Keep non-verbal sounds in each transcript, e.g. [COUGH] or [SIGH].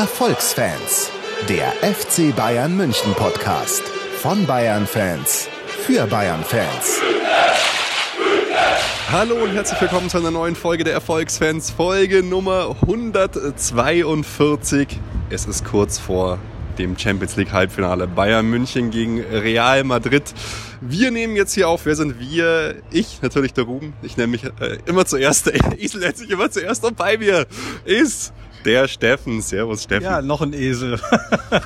Erfolgsfans, der FC Bayern München Podcast von Bayern Fans für Bayern Fans. Hallo und herzlich willkommen zu einer neuen Folge der Erfolgsfans, Folge Nummer 142. Es ist kurz vor dem Champions League Halbfinale Bayern München gegen Real Madrid. Wir nehmen jetzt hier auf. Wer sind wir? Ich, natürlich der Ruben. Ich nenne mich äh, immer zuerst. [LAUGHS] Esel nennt sich immer zuerst. Und bei mir ist der Steffen. Servus, Steffen. Ja, noch ein Esel.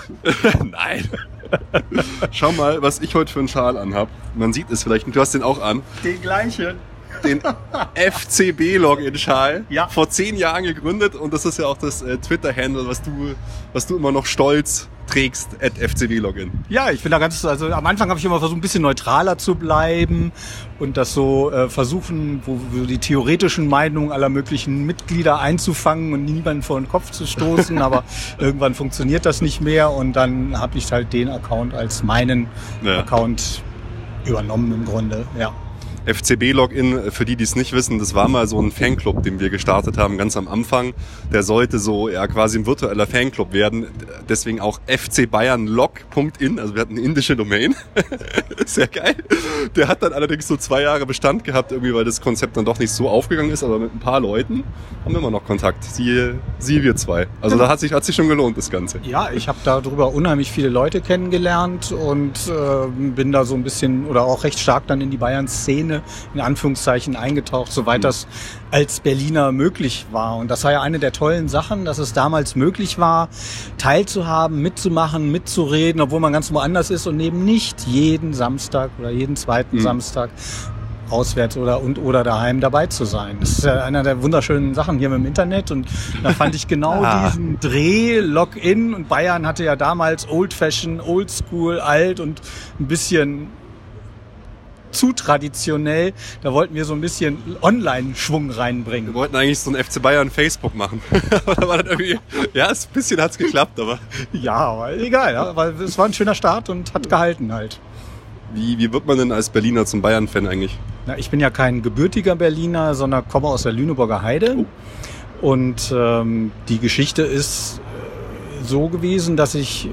[LAUGHS] Nein. Schau mal, was ich heute für einen Schal anhab. Man sieht es vielleicht. Du hast den auch an. Den gleichen den FCB-Login-Schal. Ja. Vor zehn Jahren gegründet und das ist ja auch das äh, Twitter-Handle, was du, was du immer noch stolz trägst, at FCB-Login. Ja, ich bin da ganz, also am Anfang habe ich immer versucht, ein bisschen neutraler zu bleiben und das so äh, versuchen, wo, wo die theoretischen Meinungen aller möglichen Mitglieder einzufangen und niemanden vor den Kopf zu stoßen, aber [LAUGHS] irgendwann funktioniert das nicht mehr und dann habe ich halt den Account als meinen Ja. Account übernommen im Grunde, ja. FCB-Login, für die, die es nicht wissen, das war mal so ein Fanclub, den wir gestartet haben, ganz am Anfang. Der sollte so ja quasi ein virtueller Fanclub werden. Deswegen auch fcbayernlog.in, also wir hatten eine indische Domain. [LAUGHS] Sehr geil. Der hat dann allerdings so zwei Jahre Bestand gehabt, irgendwie, weil das Konzept dann doch nicht so aufgegangen ist, aber mit ein paar Leuten haben wir immer noch Kontakt. Siehe, siehe wir zwei. Also da hat sich, hat sich schon gelohnt, das Ganze. Ja, ich habe darüber unheimlich viele Leute kennengelernt und äh, bin da so ein bisschen oder auch recht stark dann in die Bayern-Szene in Anführungszeichen eingetaucht, soweit das als Berliner möglich war. Und das war ja eine der tollen Sachen, dass es damals möglich war, teilzuhaben, mitzumachen, mitzureden, obwohl man ganz woanders ist und eben nicht jeden Samstag oder jeden zweiten Mhm. Samstag auswärts oder und oder daheim dabei zu sein. Das ist ja einer der wunderschönen Sachen hier mit dem Internet und da fand ich [LAUGHS] genau Ah. diesen Dreh, Login und Bayern hatte ja damals Old Fashion, Old School, alt und ein bisschen zu traditionell. Da wollten wir so ein bisschen Online-Schwung Wir reinbringen. wollten eigentlich so ein FC Bayern Facebook machen. [LAUGHS] aber war dann irgendwie, ja, ein bisschen hat's geklappt, aber Ja, aber egal, weil es war ein schöner Start und hat gehalten halt. wie, wie wird man denn als Berliner zum Bayern-Fan eigentlich? Na, ich bin ja kein gebürtiger Berliner, sondern komme aus der Lüneburger Heide. Und ähm, die Geschichte ist äh, so gewesen, dass ich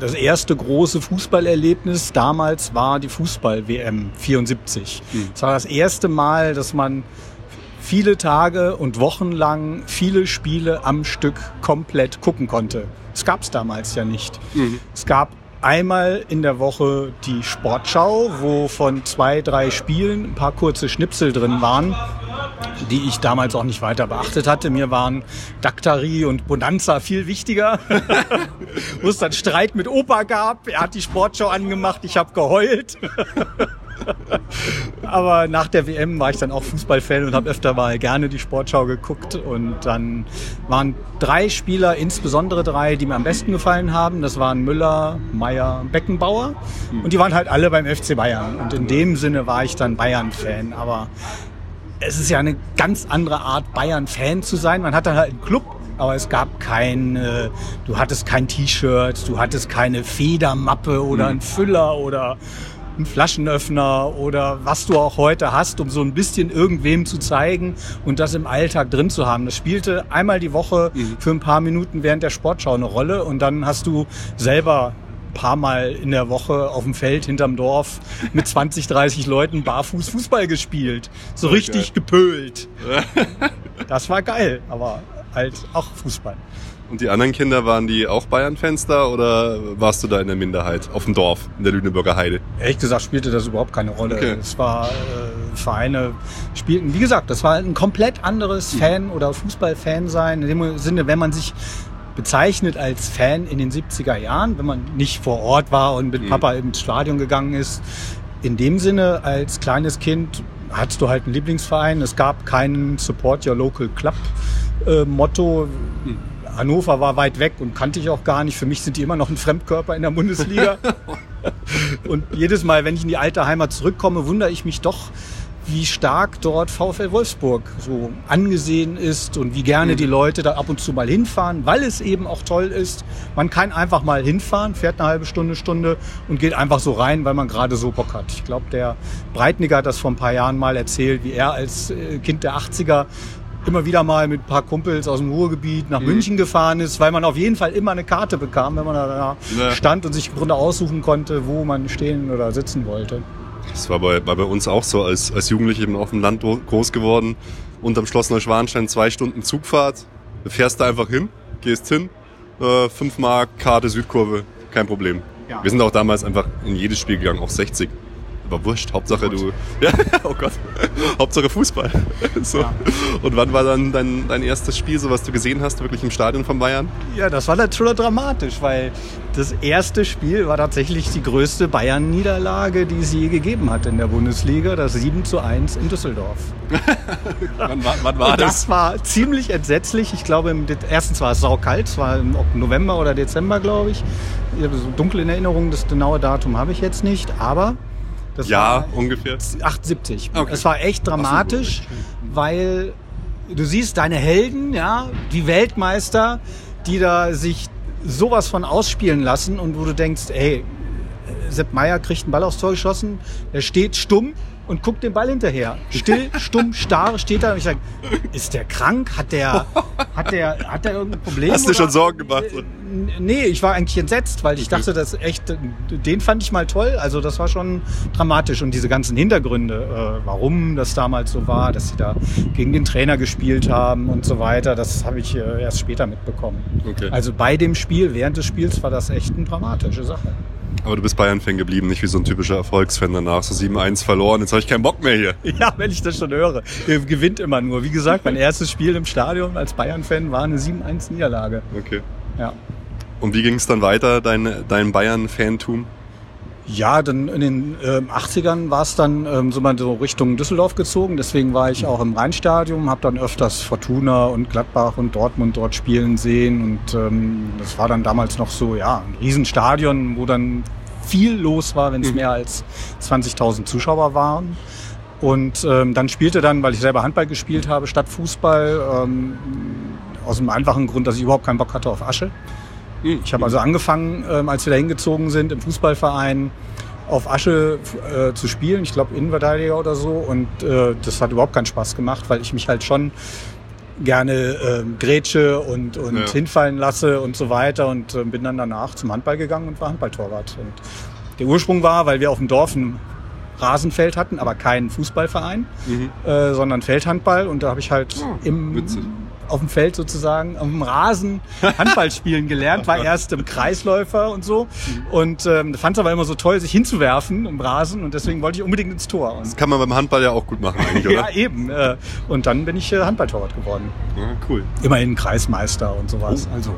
das erste große Fußballerlebnis damals war die Fußball-WM 74. Es war das erste Mal, dass man viele Tage und Wochen lang viele Spiele am Stück komplett gucken konnte. Das gab es damals ja nicht. Es gab einmal in der Woche die Sportschau, wo von zwei, drei Spielen ein paar kurze Schnipsel drin waren, die ich damals auch nicht weiter beachtet hatte. Mir waren Daktari und Bonanza viel wichtiger, [LAUGHS] wo es dann Streit mit Opa gab. Er hat die Sportschau angemacht, ich habe geheult. [LAUGHS] Aber nach der WM war ich dann auch Fußballfan und habe öfter mal gerne die Sportschau geguckt. Und dann waren drei Spieler, insbesondere drei, die mir am besten gefallen haben. Das waren Müller, Meier, Beckenbauer. Und die waren halt alle beim FC Bayern. Und in dem Sinne war ich dann Bayern-Fan. Aber es ist ja eine ganz andere Art, Bayern-Fan zu sein. Man hat dann halt einen Club, aber es gab kein, äh, du hattest kein T-Shirt, du hattest keine Federmappe oder einen Füller oder einen Flaschenöffner oder was du auch heute hast, um so ein bisschen irgendwem zu zeigen und das im Alltag drin zu haben. Das spielte einmal die Woche für ein paar Minuten während der Sportschau eine Rolle und dann hast du selber ein paar Mal in der Woche auf dem Feld hinterm Dorf mit [LAUGHS] 20, 30 Leuten barfuß Fußball gespielt. So richtig gepölt. [LAUGHS] Das war geil, aber halt auch Fußball. Und die anderen Kinder, waren die auch Bayern-Fans da oder warst du da in der Minderheit auf dem Dorf in der Lüneburger Heide? Ehrlich gesagt spielte das überhaupt keine Rolle. Okay. Es war äh, Vereine spielten, wie gesagt, das war ein komplett anderes Fan oder Fußballfan sein. In dem Sinne, wenn man sich bezeichnet als Fan in den 70er Jahren, wenn man nicht vor Ort war und mit Mhm. Papa ins Stadion gegangen ist. In dem Sinne, als kleines Kind hattest du halt einen Lieblingsverein. Es gab keinen Support Your Local Club äh, Motto. Hannover war weit weg und kannte ich auch gar nicht. Für mich sind die immer noch ein Fremdkörper in der Bundesliga. [LAUGHS] Und jedes Mal, wenn ich in die alte Heimat zurückkomme, wundere ich mich doch, wie stark dort VfL Wolfsburg so angesehen ist und wie gerne die Leute da ab und zu mal hinfahren, weil es eben auch toll ist. Man kann einfach mal hinfahren, fährt eine halbe Stunde, Stunde und geht einfach so rein, weil man gerade so Bock hat. Ich glaube, der Breitniger hat das vor ein paar Jahren mal erzählt, wie er als äh, Kind der 80er immer wieder mal mit ein paar Kumpels aus dem Ruhrgebiet nach München gefahren ist, weil man auf jeden Fall immer eine Karte bekam, wenn man da Ja. stand und sich im Grunde aussuchen konnte, wo man stehen oder sitzen wollte. Das war bei, war bei uns auch so, als, als Jugendliche eben auf dem Land gro- groß geworden. Unterm Schloss Neuschwanstein zwei Stunden Zugfahrt. Du fährst da einfach hin, gehst hin, äh, 5 Mark, Karte, Südkurve, kein Problem. Ja. Wir sind auch damals einfach in jedes Spiel gegangen, auch 60. Aber wurscht, Hauptsache du. [LAUGHS] Ja, oh Gott. [LAUGHS] Hauptsache Fußball. [LAUGHS] so. Ja. Und wann war dann dein, dein erstes Spiel, so was du gesehen hast, wirklich im Stadion von Bayern? Ja, das war dann schon dramatisch, weil das erste Spiel war tatsächlich die größte Bayern-Niederlage, die es je gegeben hat in der Bundesliga, das 7 zu 1 in Düsseldorf. Wann war, wann war Und das war ziemlich entsetzlich. Ich glaube, im, erstens war es saukalt, es war im November oder Dezember, glaube ich. Ich habe so dunkel in Erinnerung, das genaue Datum habe ich jetzt nicht, aber das Ja, ungefähr. 78. Okay. Es war echt dramatisch, weil du siehst deine Helden, ja, die Weltmeister, die da sich sowas von ausspielen lassen und wo du denkst, ey, Sepp Meier kriegt einen Ball aufs Tor geschossen, er steht stumm und guckt den Ball hinterher. Still, [LAUGHS] stumm, starr steht da und ich sage, ist der krank? Hat der, [LAUGHS] hat der, hat der irgendein Problem? Hast du schon Sorgen gemacht? Nee, ich war eigentlich entsetzt, weil ich dachte, das echt, den fand ich mal toll. Also das war schon dramatisch und diese ganzen Hintergründe, äh, warum das damals so war, dass sie da gegen den Trainer gespielt haben und so weiter, das habe ich äh, erst später mitbekommen. Okay. Also bei dem Spiel, während des Spiels war das echt eine dramatische Sache. Aber du bist Bayern-Fan geblieben, nicht wie so ein typischer Erfolgsfan danach. So 7-1 verloren, jetzt habe ich keinen Bock mehr hier. [LAUGHS] Ja, wenn ich das schon höre. Ihr gewinnt immer nur. Wie gesagt, mein erstes Spiel im Stadion als Bayern-Fan war eine 7-1-Niederlage. Okay. Ja. Und wie ging es dann weiter, dein, dein Bayern-Fantum? Ja, dann in den ähm, 80ern war es dann ähm, so mal so Richtung Düsseldorf gezogen. Deswegen war ich auch im Rheinstadion, habe dann öfters Fortuna und Gladbach und Dortmund dort spielen sehen. Und ähm, das war dann damals noch so, ja, ein Riesenstadion, wo dann viel los war, wenn es mehr als 20.000 Zuschauer waren. Und ähm, dann spielte dann, weil ich selber Handball gespielt habe, statt Fußball, ähm, aus dem einfachen Grund, dass ich überhaupt keinen Bock hatte auf Asche. Ich habe also angefangen, ähm, als wir da hingezogen sind, im Fußballverein auf Asche äh, zu spielen. Ich glaube Innenverteidiger oder so. Und äh, das hat überhaupt keinen Spaß gemacht, weil ich mich halt schon gerne ähm, grätsche und, und Ja. hinfallen lasse und so weiter. Und äh, bin dann danach zum Handball gegangen und war Handballtorwart. Und der Ursprung war, weil wir auf dem Dorf ein Rasenfeld hatten, aber keinen Fußballverein, äh, sondern Feldhandball. Und da habe ich halt im, witzig. Auf dem Feld sozusagen, auf dem Rasen Handball [LAUGHS] spielen gelernt, war erst im Kreisläufer und so. Und ähm, fand es aber immer so toll, sich hinzuwerfen im Rasen. Und deswegen wollte ich unbedingt ins Tor. Und Das kann man beim Handball ja auch gut machen eigentlich, oder? [LAUGHS] ja, eben. Äh, und dann bin ich äh, Handballtorwart geworden. Ja, cool. Immerhin Kreismeister und sowas. Also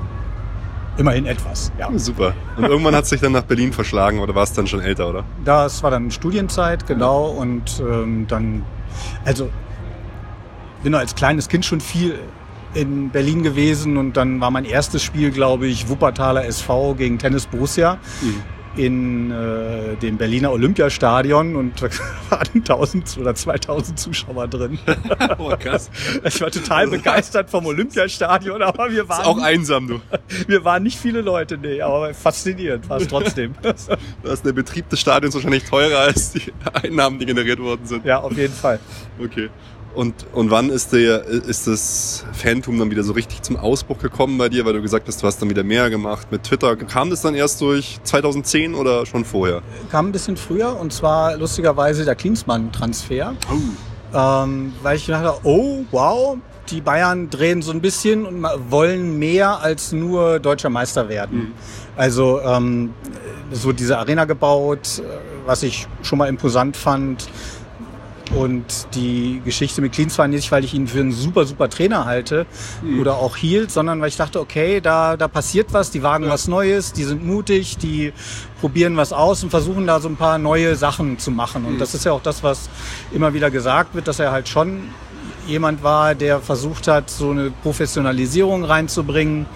immerhin etwas, ja. Super. Und irgendwann hat es dich dann nach Berlin verschlagen oder warst dann schon älter, oder? Das war dann Studienzeit, genau. Und ähm, dann, also bin als kleines Kind schon viel in Berlin gewesen und dann war mein erstes Spiel, glaube ich, Wuppertaler SV gegen Tennis Borussia in äh, dem Berliner Olympiastadion und da [LAUGHS] waren 1000 oder 2000 Zuschauer drin. [LAUGHS] Oh, krass. Ich war total begeistert vom Olympiastadion, [LAUGHS] aber wir Ist auch waren, einsam, du. wir waren nicht viele Leute, nee, aber faszinierend war es trotzdem. Da ist der Betrieb des Stadions wahrscheinlich teurer als die Einnahmen, die generiert worden sind. ja, auf jeden Fall. Okay. Und, und wann ist, der, ist das Fantum dann wieder so richtig zum Ausbruch gekommen bei dir, weil du gesagt hast, du hast dann wieder mehr gemacht mit Twitter? Kam das dann erst durch 2010 oder schon vorher? kam ein bisschen früher und zwar lustigerweise der Klinsmann-Transfer. Ähm, weil ich dachte, oh, wow, die Bayern drehen so ein bisschen und wollen mehr als nur deutscher Meister werden. Also ähm, so diese Arena gebaut, äh, was ich schon mal imposant fand. Und die Geschichte mit Klinsmann nicht, weil ich ihn für einen super, super Trainer halte oder auch hielt, sondern weil ich dachte, okay, da, da passiert was, die wagen was Neues, die sind mutig, die probieren was aus und versuchen da so ein paar neue Sachen zu machen. Und das ist ja auch das, was immer wieder gesagt wird, dass er halt schon jemand war, der versucht hat, so eine Professionalisierung reinzubringen.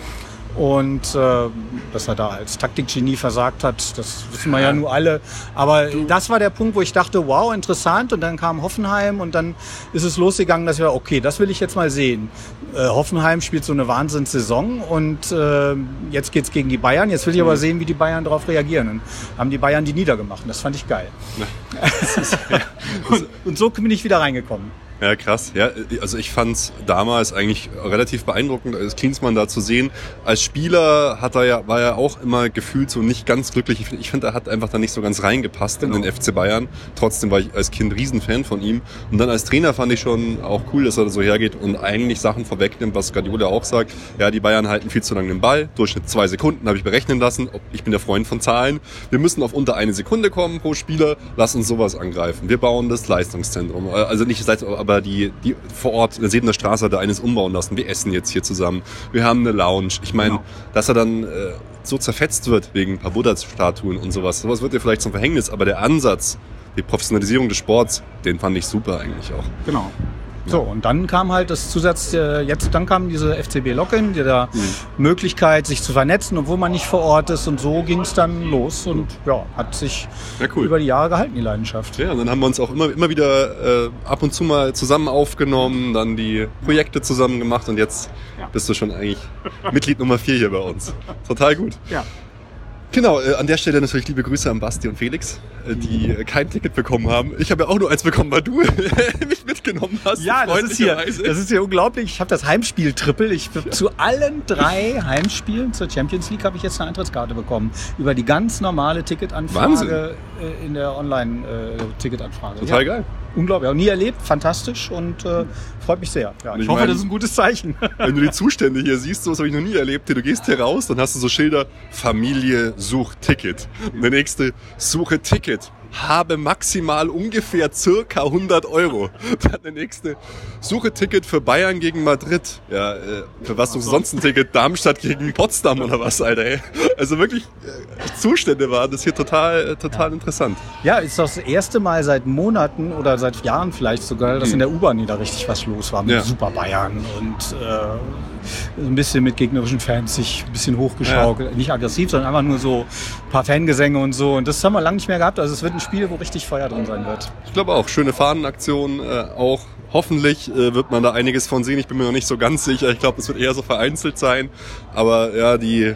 Und äh, dass er da als Taktikgenie versagt hat, das wissen wir ja nur alle. Aber das war der Punkt, wo ich dachte, wow, interessant. Und dann kam Hoffenheim und dann ist es losgegangen, dass wir, okay, das will ich jetzt mal sehen. Äh, Hoffenheim spielt so eine Wahnsinnssaison und äh, jetzt geht's gegen die Bayern. Jetzt will ich aber sehen, wie die Bayern darauf reagieren. Und haben die Bayern die niedergemacht. Und das fand ich geil. [LAUGHS] [LAUGHS] und, und so bin ich wieder reingekommen. Ja, krass. Ja, also ich fand's damals eigentlich relativ beeindruckend, als Klinsmann da zu sehen. Als Spieler hat er ja, war er auch immer gefühlt so nicht ganz glücklich. Ich finde, find, er hat einfach da nicht so ganz reingepasst genau. in den FC Bayern. Trotzdem war ich als Kind Riesenfan von ihm. Und dann als Trainer fand ich schon auch cool, dass er da so hergeht und eigentlich Sachen vorwegnimmt, was Guardiola auch sagt. Ja, die Bayern halten viel zu lange den Ball. Durchschnitt zwei Sekunden habe ich berechnen lassen. Ich bin der Freund von Zahlen. Wir müssen auf unter eine Sekunde kommen pro Spieler. Lass uns sowas angreifen. Wir bauen das Leistungszentrum. Also nicht das Leistungszentrum, aber die, die vor Ort in der Sebener Straße hat er eines umbauen lassen. Wir essen jetzt hier zusammen. Wir haben eine Lounge. Ich meine, genau. dass er dann äh, so zerfetzt wird wegen ein paar Buddha-Statuen und sowas. Sowas wird dir vielleicht zum Verhängnis, aber der Ansatz, die Professionalisierung des Sports, den fand ich super eigentlich auch. Genau. So, und dann kam halt das Zusatz, äh, jetzt, dann kam diese FCB Login, die da mhm. Möglichkeit, sich zu vernetzen, obwohl man nicht vor Ort ist. Und so ging es dann los und ja, hat sich ja, cool. über die Jahre gehalten, die Leidenschaft. Ja, und dann haben wir uns auch immer, immer wieder äh, ab und zu mal zusammen aufgenommen, dann die Projekte zusammen gemacht und jetzt ja. bist du schon eigentlich Mitglied Nummer vier hier bei uns. Total gut. Ja. Genau, äh, an der Stelle natürlich liebe Grüße an Basti und Felix, die äh, kein Ticket bekommen haben. Ich habe ja auch nur eins bekommen, weil du [LAUGHS] mich mitgenommen hast. Ja, das ist, hier, das ist hier unglaublich. Ich habe das Heimspiel-Triple. Ich ja. zu allen drei Heimspielen zur Champions League habe ich jetzt eine Eintrittskarte bekommen. Über die ganz normale Ticketanfrage Wahnsinn. Äh, in der Online-Ticketanfrage. Total ja. geil unglaublich. Auch nie erlebt, fantastisch und äh, freut mich sehr. Ja, ich, ich hoffe, mein, das ist ein gutes Zeichen. [LAUGHS] Wenn du die Zustände hier siehst, so was habe ich noch nie erlebt. Du gehst hier raus, dann hast du so Schilder, Familie sucht Ticket. Und der nächste, suche Ticket habe maximal ungefähr circa 100 Euro. [LAUGHS] Dann der nächste, suche Ticket für Bayern gegen Madrid. Ja, äh, für was suchst du sonst ein Ticket? Darmstadt gegen Potsdam oder was, Alter, ey. Also wirklich, äh, Zustände waren das hier total, äh, total ja. interessant. Ja, ist das erste Mal seit Monaten oder seit Jahren vielleicht sogar, dass hm. in der U-Bahn wieder richtig was los war mit ja. Super Bayern und äh, ein bisschen mit gegnerischen Fans sich ein bisschen hochgeschaukelt. Ja. Nicht aggressiv, sondern einfach nur so ein paar Fangesänge und so. Und das haben wir lange nicht mehr gehabt. Also es wird ein Spiel, wo richtig Feuer drin sein wird. Ich glaube auch. Schöne Fahnenaktion. Äh, auch hoffentlich äh, wird man da einiges von sehen. Ich bin mir noch nicht so ganz sicher. Ich glaube, es wird eher so vereinzelt sein. Aber ja, die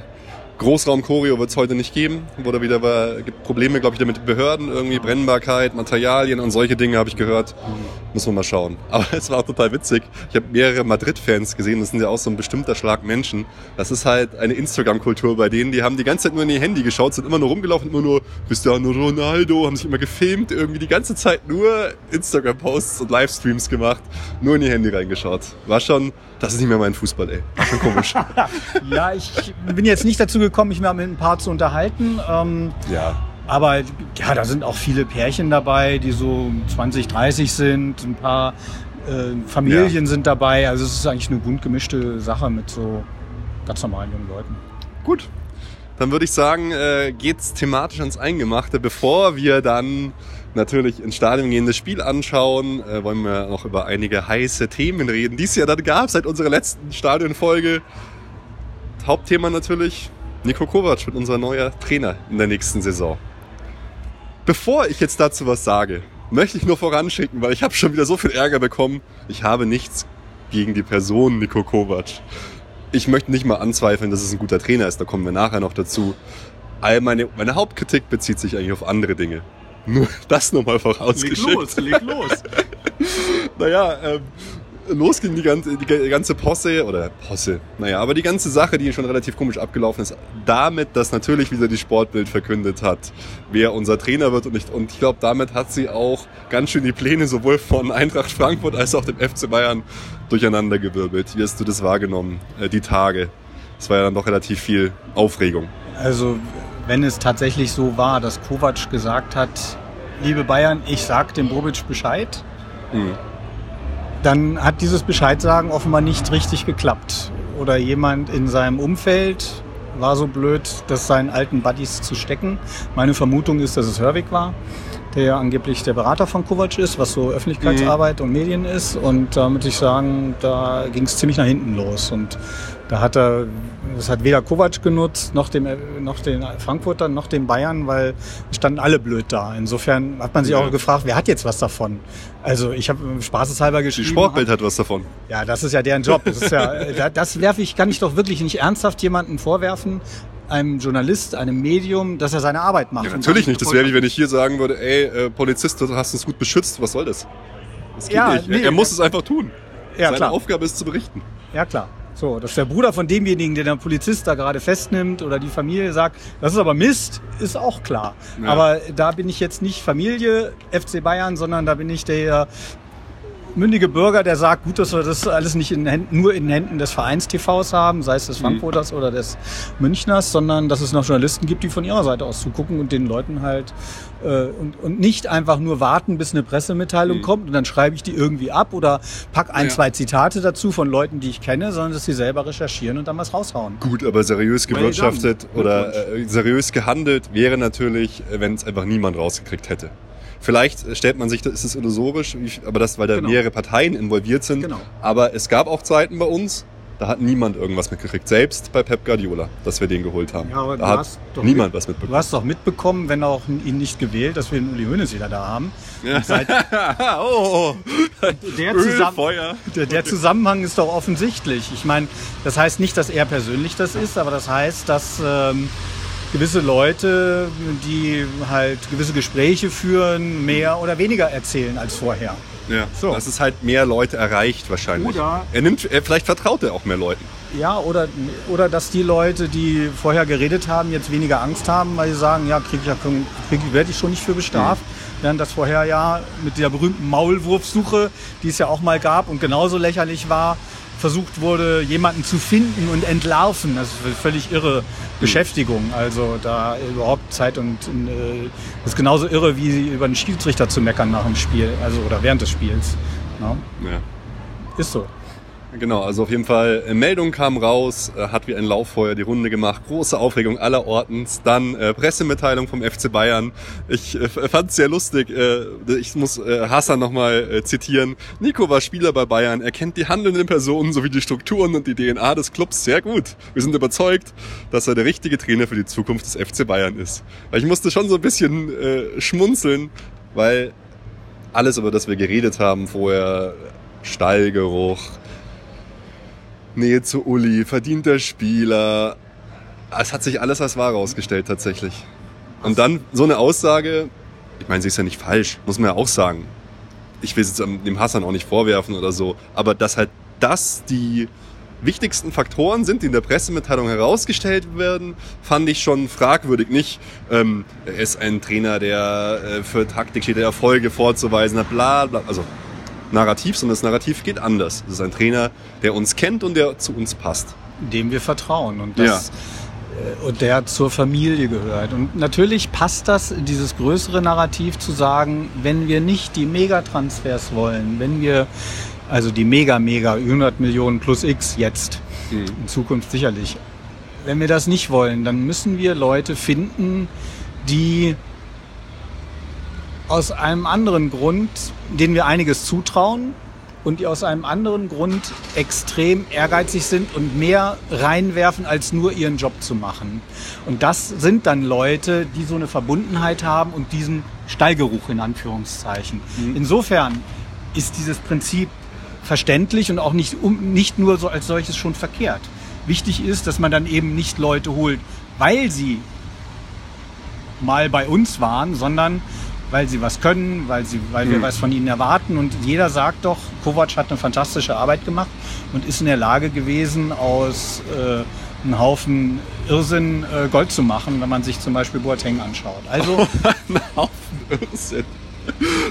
Großraum-Choreo wird es heute nicht geben. Wurde wieder gibt Probleme, glaube ich, mit Behörden, irgendwie Brennbarkeit, Materialien und solche Dinge habe ich gehört. Muss man mal schauen. [LAUGHS] Aber es war auch total witzig. Ich habe mehrere Madrid-Fans gesehen. Das sind ja auch so ein bestimmter Schlag Menschen. Das ist halt eine Instagram-Kultur bei denen. Die haben die ganze Zeit nur in ihr Handy geschaut, sind immer nur rumgelaufen, immer nur Cristiano Ronaldo, haben sich immer gefilmt, irgendwie die ganze Zeit nur Instagram-Posts und Livestreams gemacht, nur in ihr Handy reingeschaut. War schon das ist nicht mehr mein Fußball, ey. War schon komisch. [LAUGHS] [LAUGHS] ja, ich bin jetzt nicht dazu gekommen, mich mal mit ein paar zu unterhalten. Ähm, ja. Aber ja, da sind auch viele Pärchen dabei, die so 20, 30 sind. Ein paar äh, Familien ja. sind dabei. Also es ist eigentlich eine bunt gemischte Sache mit so ganz normalen jungen Leuten. Gut. Dann würde ich sagen, äh, geht's thematisch ans Eingemachte, bevor wir dann natürlich ins Stadion gehen, das Spiel anschauen, äh, wollen wir noch über einige heiße Themen reden, die es ja dann gab seit unserer letzten Stadionfolge. Hauptthema natürlich Nico Kovac wird unser neuer Trainer in der nächsten Saison. Bevor ich jetzt dazu was sage, möchte ich nur voranschicken, weil ich habe schon wieder so viel Ärger bekommen. Ich habe nichts gegen die Person Nico Kovac. Ich möchte nicht mal anzweifeln, dass es ein guter Trainer ist, da kommen wir nachher noch dazu. All meine, meine Hauptkritik bezieht sich eigentlich auf andere Dinge. Nur [LAUGHS] das nochmal vorausgeschickt. Leg los, leg los. [LAUGHS] naja, ähm, los ging die ganze, die ganze Posse, oder Posse, naja, aber die ganze Sache, die schon relativ komisch abgelaufen ist, damit, dass natürlich wieder die Sportbild verkündet hat, wer unser Trainer wird und nicht. Und ich glaube, damit hat sie auch ganz schön die Pläne sowohl von Eintracht Frankfurt als auch dem FC Bayern durcheinandergewirbelt. Wie hast du das wahrgenommen, äh, die Tage? Es war ja dann doch relativ viel Aufregung. Also wenn es tatsächlich so war, dass Kovac gesagt hat, liebe Bayern, ich sag dem Bobic Bescheid, mhm. Dann hat dieses Bescheidsagen offenbar nicht richtig geklappt. Oder jemand in seinem Umfeld war so blöd, das seinen alten Buddies zu stecken. Meine Vermutung ist, dass es Hörwig war, der ja angeblich der Berater von Kovac ist, was so Öffentlichkeitsarbeit mhm. und Medien ist. Und da muss ich sagen, da ging es ziemlich nach hinten los. Und da hat er, das hat weder Kovac genutzt, noch, dem, noch den Frankfurtern, noch den Bayern, weil standen alle blöd da. Insofern hat man sich ja. auch gefragt, wer hat jetzt was davon? Also ich habe spaßeshalber geschrieben. Die Sportbild hat was davon. Ja, das ist ja deren Job. Das, ja, das werfe ich, kann ich doch wirklich nicht ernsthaft jemandem vorwerfen, einem Journalist, einem Medium, dass er seine Arbeit macht. Ja, natürlich nicht. Das wäre wie wenn ich hier sagen würde, ey, äh, Polizist, du hast uns gut beschützt, was soll das? Das geht Ja, nicht. nee, er muss es einfach tun. Ja, Seine klar. Aufgabe ist zu berichten. Ja, klar. So, dass der Bruder von demjenigen, der der Polizist da gerade festnimmt oder die Familie sagt, das ist aber Mist, ist auch klar. Ja. Aber da bin ich jetzt nicht Familie FC Bayern, sondern da bin ich der mündige Bürger, der sagt, gut, dass wir das alles nicht in Händen, nur in Händen des Vereins TVs haben, sei es des Frankfurters oder des Münchners, sondern dass es noch Journalisten gibt, die von ihrer Seite aus zugucken und den Leuten halt äh, und, und nicht einfach nur warten, bis eine Pressemitteilung kommt und dann schreibe ich die irgendwie ab oder pack ein, Ja. zwei Zitate dazu von Leuten, die ich kenne, sondern dass sie selber recherchieren und dann was raushauen. Gut, aber seriös gewirtschaftet oder äh, seriös gehandelt wäre natürlich, äh, wenn es einfach niemand rausgekriegt hätte. Vielleicht stellt man sich, das ist es illusorisch, aber das, weil da Genau. mehrere Parteien involviert sind. Genau. Aber es gab auch Zeiten bei uns, da hat niemand irgendwas mitgekriegt. Selbst bei Pep Guardiola, dass wir den geholt haben. Ja, aber da du hat niemand was Du mitbekommen. hast doch mitbekommen, wenn auch ihn nicht gewählt, dass wir den Uli Hoeneß wieder da haben. Und seit [LAUGHS] oh, der, zusammen, Feuer. der, der Zusammenhang ist doch offensichtlich. Ich meine, das heißt nicht, dass er persönlich das ist, aber das heißt, dass ähm, gewisse Leute, die halt gewisse Gespräche führen, mehr oder weniger erzählen als vorher. Ja, So. dass es halt mehr Leute erreicht wahrscheinlich. Oder- er nimmt, er, vielleicht vertraut er auch mehr Leuten. Ja, oder, oder dass die Leute, die vorher geredet haben, jetzt weniger Angst haben, weil sie sagen, ja, krieg ich ja, krieg, werde ich schon nicht für bestraft. Während das vorher ja mit der berühmten Maulwurfsuche, die es ja auch mal gab und genauso lächerlich war, versucht wurde, jemanden zu finden und entlarven. Das ist völlig irre Beschäftigung. Also da überhaupt Zeit und äh, das ist genauso irre, wie über den Schiedsrichter zu meckern nach dem Spiel, also oder während des Spiels. Ja, Ja. ist so. Genau, also auf jeden Fall, äh, Meldung kam raus, äh, hat wie ein Lauffeuer die Runde gemacht, große Aufregung aller Ortens, dann äh, Pressemitteilung vom FC Bayern. Ich äh, fand es sehr lustig, äh, ich muss äh, Hassan nochmal äh, zitieren. Nico war Spieler bei Bayern, er kennt die handelnden Personen sowie die Strukturen und die DNA des Clubs sehr gut. Wir sind überzeugt, dass er der richtige Trainer für die Zukunft des FC Bayern ist. Weil ich musste schon so ein bisschen äh, schmunzeln, weil alles, über das wir geredet haben vorher, Stallgeruch, Nähe zu Uli, verdienter Spieler. Es hat sich alles als wahr herausgestellt tatsächlich. Und dann so eine Aussage, ich meine, sie ist ja nicht falsch, muss man ja auch sagen. Ich will es jetzt dem Hassan auch nicht vorwerfen oder so, aber dass halt das die wichtigsten Faktoren sind, die in der Pressemitteilung herausgestellt werden, fand ich schon fragwürdig. Nicht, ähm, er ist ein Trainer, der äh, für Taktik steht, der Erfolge vorzuweisen hat, bla bla. Also Narrativ, sondern das Narrativ geht anders. Es ist ein Trainer, der uns kennt und der zu uns passt. dem wir vertrauen und das äh, und der zur Familie gehört. Und natürlich passt das dieses größere Narrativ zu sagen, wenn wir nicht die Megatransfers wollen, wenn wir also die Mega Mega 100 Millionen plus X jetzt in Zukunft sicherlich. Wenn wir das nicht wollen, dann müssen wir Leute finden, die aus einem anderen Grund, denen wir einiges zutrauen und die aus einem anderen Grund extrem ehrgeizig sind und mehr reinwerfen, als nur ihren Job zu machen. Und das sind dann Leute, die so eine Verbundenheit haben und diesen Stallgeruch in Anführungszeichen. Insofern ist dieses Prinzip verständlich und auch nicht, um, nicht nur so als solches schon verkehrt. Wichtig ist, dass man dann eben nicht Leute holt, weil sie mal bei uns waren, sondern weil sie was können, weil, sie, weil wir was von ihnen erwarten. Und jeder sagt doch, Kovac hat eine fantastische Arbeit gemacht und ist in der Lage gewesen, aus äh, einem Haufen Irrsinn äh, Gold zu machen, wenn man sich zum Beispiel Boateng anschaut. Also [LAUGHS] Ein Haufen Irrsinn.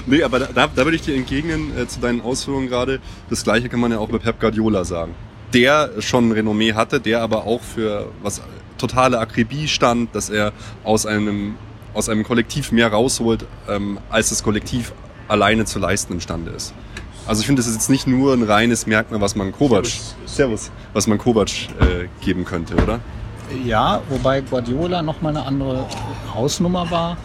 Nee, aber da, da, würde ich dir entgegnen äh, zu deinen Ausführungen gerade. Das gleiche kann man ja auch bei Pep Guardiola sagen. Der schon Renommee hatte, der aber auch für was totale Akribie stand, dass er aus einem, aus einem Kollektiv mehr rausholt, ähm, als das Kollektiv alleine zu leisten imstande ist. Also ich finde, das ist jetzt nicht nur ein reines Merkmal, was man Kovac, Servus, was man Kovac äh, geben könnte, oder? Ja, wobei Guardiola nochmal eine andere Hausnummer war.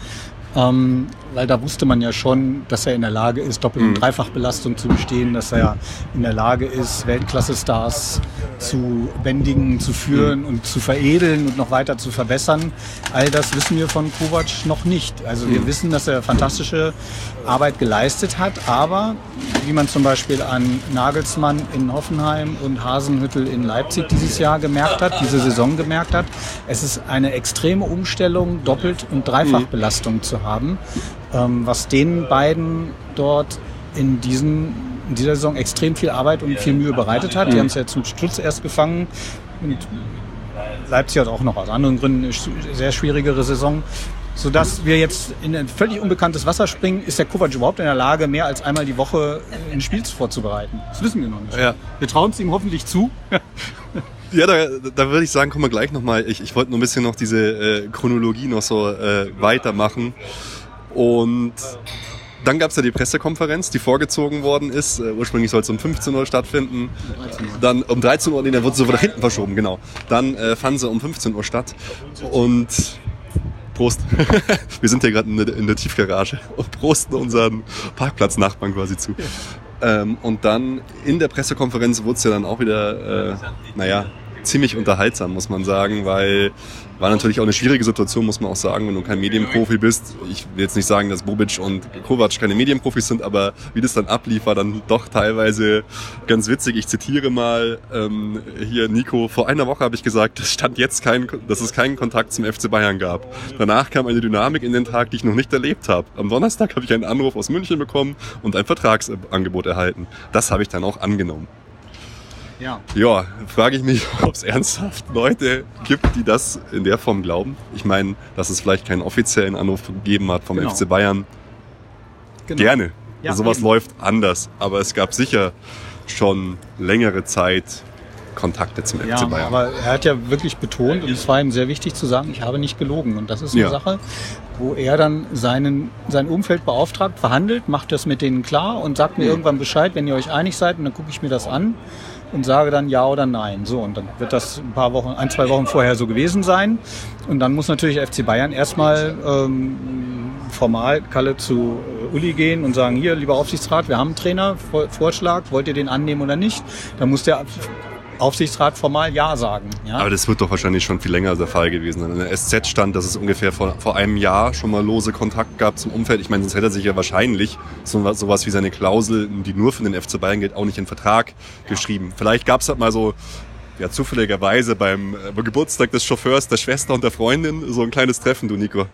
Ähm, weil da wusste man ja schon, dass er in der Lage ist, Doppel- und Dreifachbelastung zu bestehen, dass er in der Lage ist, Weltklasse-Stars zu bändigen, zu führen und zu veredeln und noch weiter zu verbessern. All das wissen wir von Kovac noch nicht. Also wir wissen, dass er fantastische Arbeit geleistet hat, aber wie man zum Beispiel an Nagelsmann in Hoffenheim und Hasenhüttel in Leipzig dieses Jahr gemerkt hat, diese Saison gemerkt hat, es ist eine extreme Umstellung, Doppelt- und Dreifachbelastung zu haben, ähm, was den beiden dort in, diesen, in dieser Saison extrem viel Arbeit und viel Mühe bereitet hat. Die haben es ja zum Schluss erst gefangen. Und Leipzig hat auch noch aus anderen Gründen eine sehr schwierigere Saison. Sodass wir jetzt in ein völlig unbekanntes Wasser springen, ist der Kovac überhaupt in der Lage, mehr als einmal die Woche ein Spiel vorzubereiten? Das wissen wir noch nicht. Ja. Wir trauen es ihm hoffentlich zu. Ja, da, da würde ich sagen, kommen wir gleich nochmal. Ich, ich wollte nur ein bisschen noch diese äh, Chronologie noch so äh, weitermachen. Und dann gab es ja die Pressekonferenz, die vorgezogen worden ist. Äh, ursprünglich soll es um 15 Uhr stattfinden. Dann um 13 Uhr, nee, dann wurde sie nach hinten verschoben, genau. Dann äh, fand sie um 15 Uhr statt. Und Prost. [LAUGHS] Wir sind hier gerade in, der- in der Tiefgarage und prosten unseren Parkplatznachbarn quasi zu. Ähm, und dann in der Pressekonferenz wurde es ja dann auch wieder, äh, naja, ziemlich unterhaltsam, muss man sagen, weil war natürlich auch eine schwierige Situation, muss man auch sagen, wenn du kein Medienprofi bist. Ich will jetzt nicht sagen, dass Bobic und Kovac keine Medienprofis sind, aber wie das dann ablief, war dann doch teilweise ganz witzig. Ich zitiere mal ähm, hier Nico, vor einer Woche habe ich gesagt, es stand jetzt kein, dass es keinen Kontakt zum FC Bayern gab. Danach kam eine Dynamik in den Tag, die ich noch nicht erlebt habe. Am Donnerstag habe ich einen Anruf aus München bekommen und ein Vertragsangebot erhalten. Das habe ich dann auch angenommen. Ja. Ja, frage ich mich, [LAUGHS] ob es ernsthaft Leute gibt, die das in der Form glauben. Ich meine, dass es vielleicht keinen offiziellen Anruf gegeben hat vom Genau. FC Bayern. Genau. Gerne. Ja, Sowas eben. läuft anders. Aber es gab sicher schon längere Zeit Kontakte zum FC Ja, Bayern. aber er hat ja wirklich betont, und es war ihm sehr wichtig zu sagen, ich habe nicht gelogen. Und das ist eine Ja. Sache, wo er dann seinen, sein Umfeld beauftragt, verhandelt, macht das mit denen klar und sagt mir irgendwann Bescheid, wenn ihr euch einig seid, und dann gucke ich mir das an und sage dann ja oder nein. So, und dann wird das ein paar Wochen, ein, zwei Wochen vorher so gewesen sein. Und dann muss natürlich FC Bayern erstmal ähm, formal Kalle zu äh, Uli gehen und sagen, hier, lieber Aufsichtsrat, wir haben einen Trainer, Vor- Vorschlag, wollt ihr den annehmen oder nicht? Dann muss der Aufsichtsrat formal Ja sagen. Ja? Aber das wird doch wahrscheinlich schon viel länger der Fall gewesen sein. In der SZ stand, dass es ungefähr vor, vor einem Jahr schon mal lose Kontakt gab zum Umfeld. Ich meine, sonst hätte er sich ja wahrscheinlich so, was- sowas wie seine Klausel, die nur für den FC Bayern gilt, auch nicht in Vertrag geschrieben. Vielleicht gab es halt mal so, ja, zufälligerweise beim äh, Geburtstag des Chauffeurs, der Schwester und der Freundin so ein kleines Treffen, du Nico.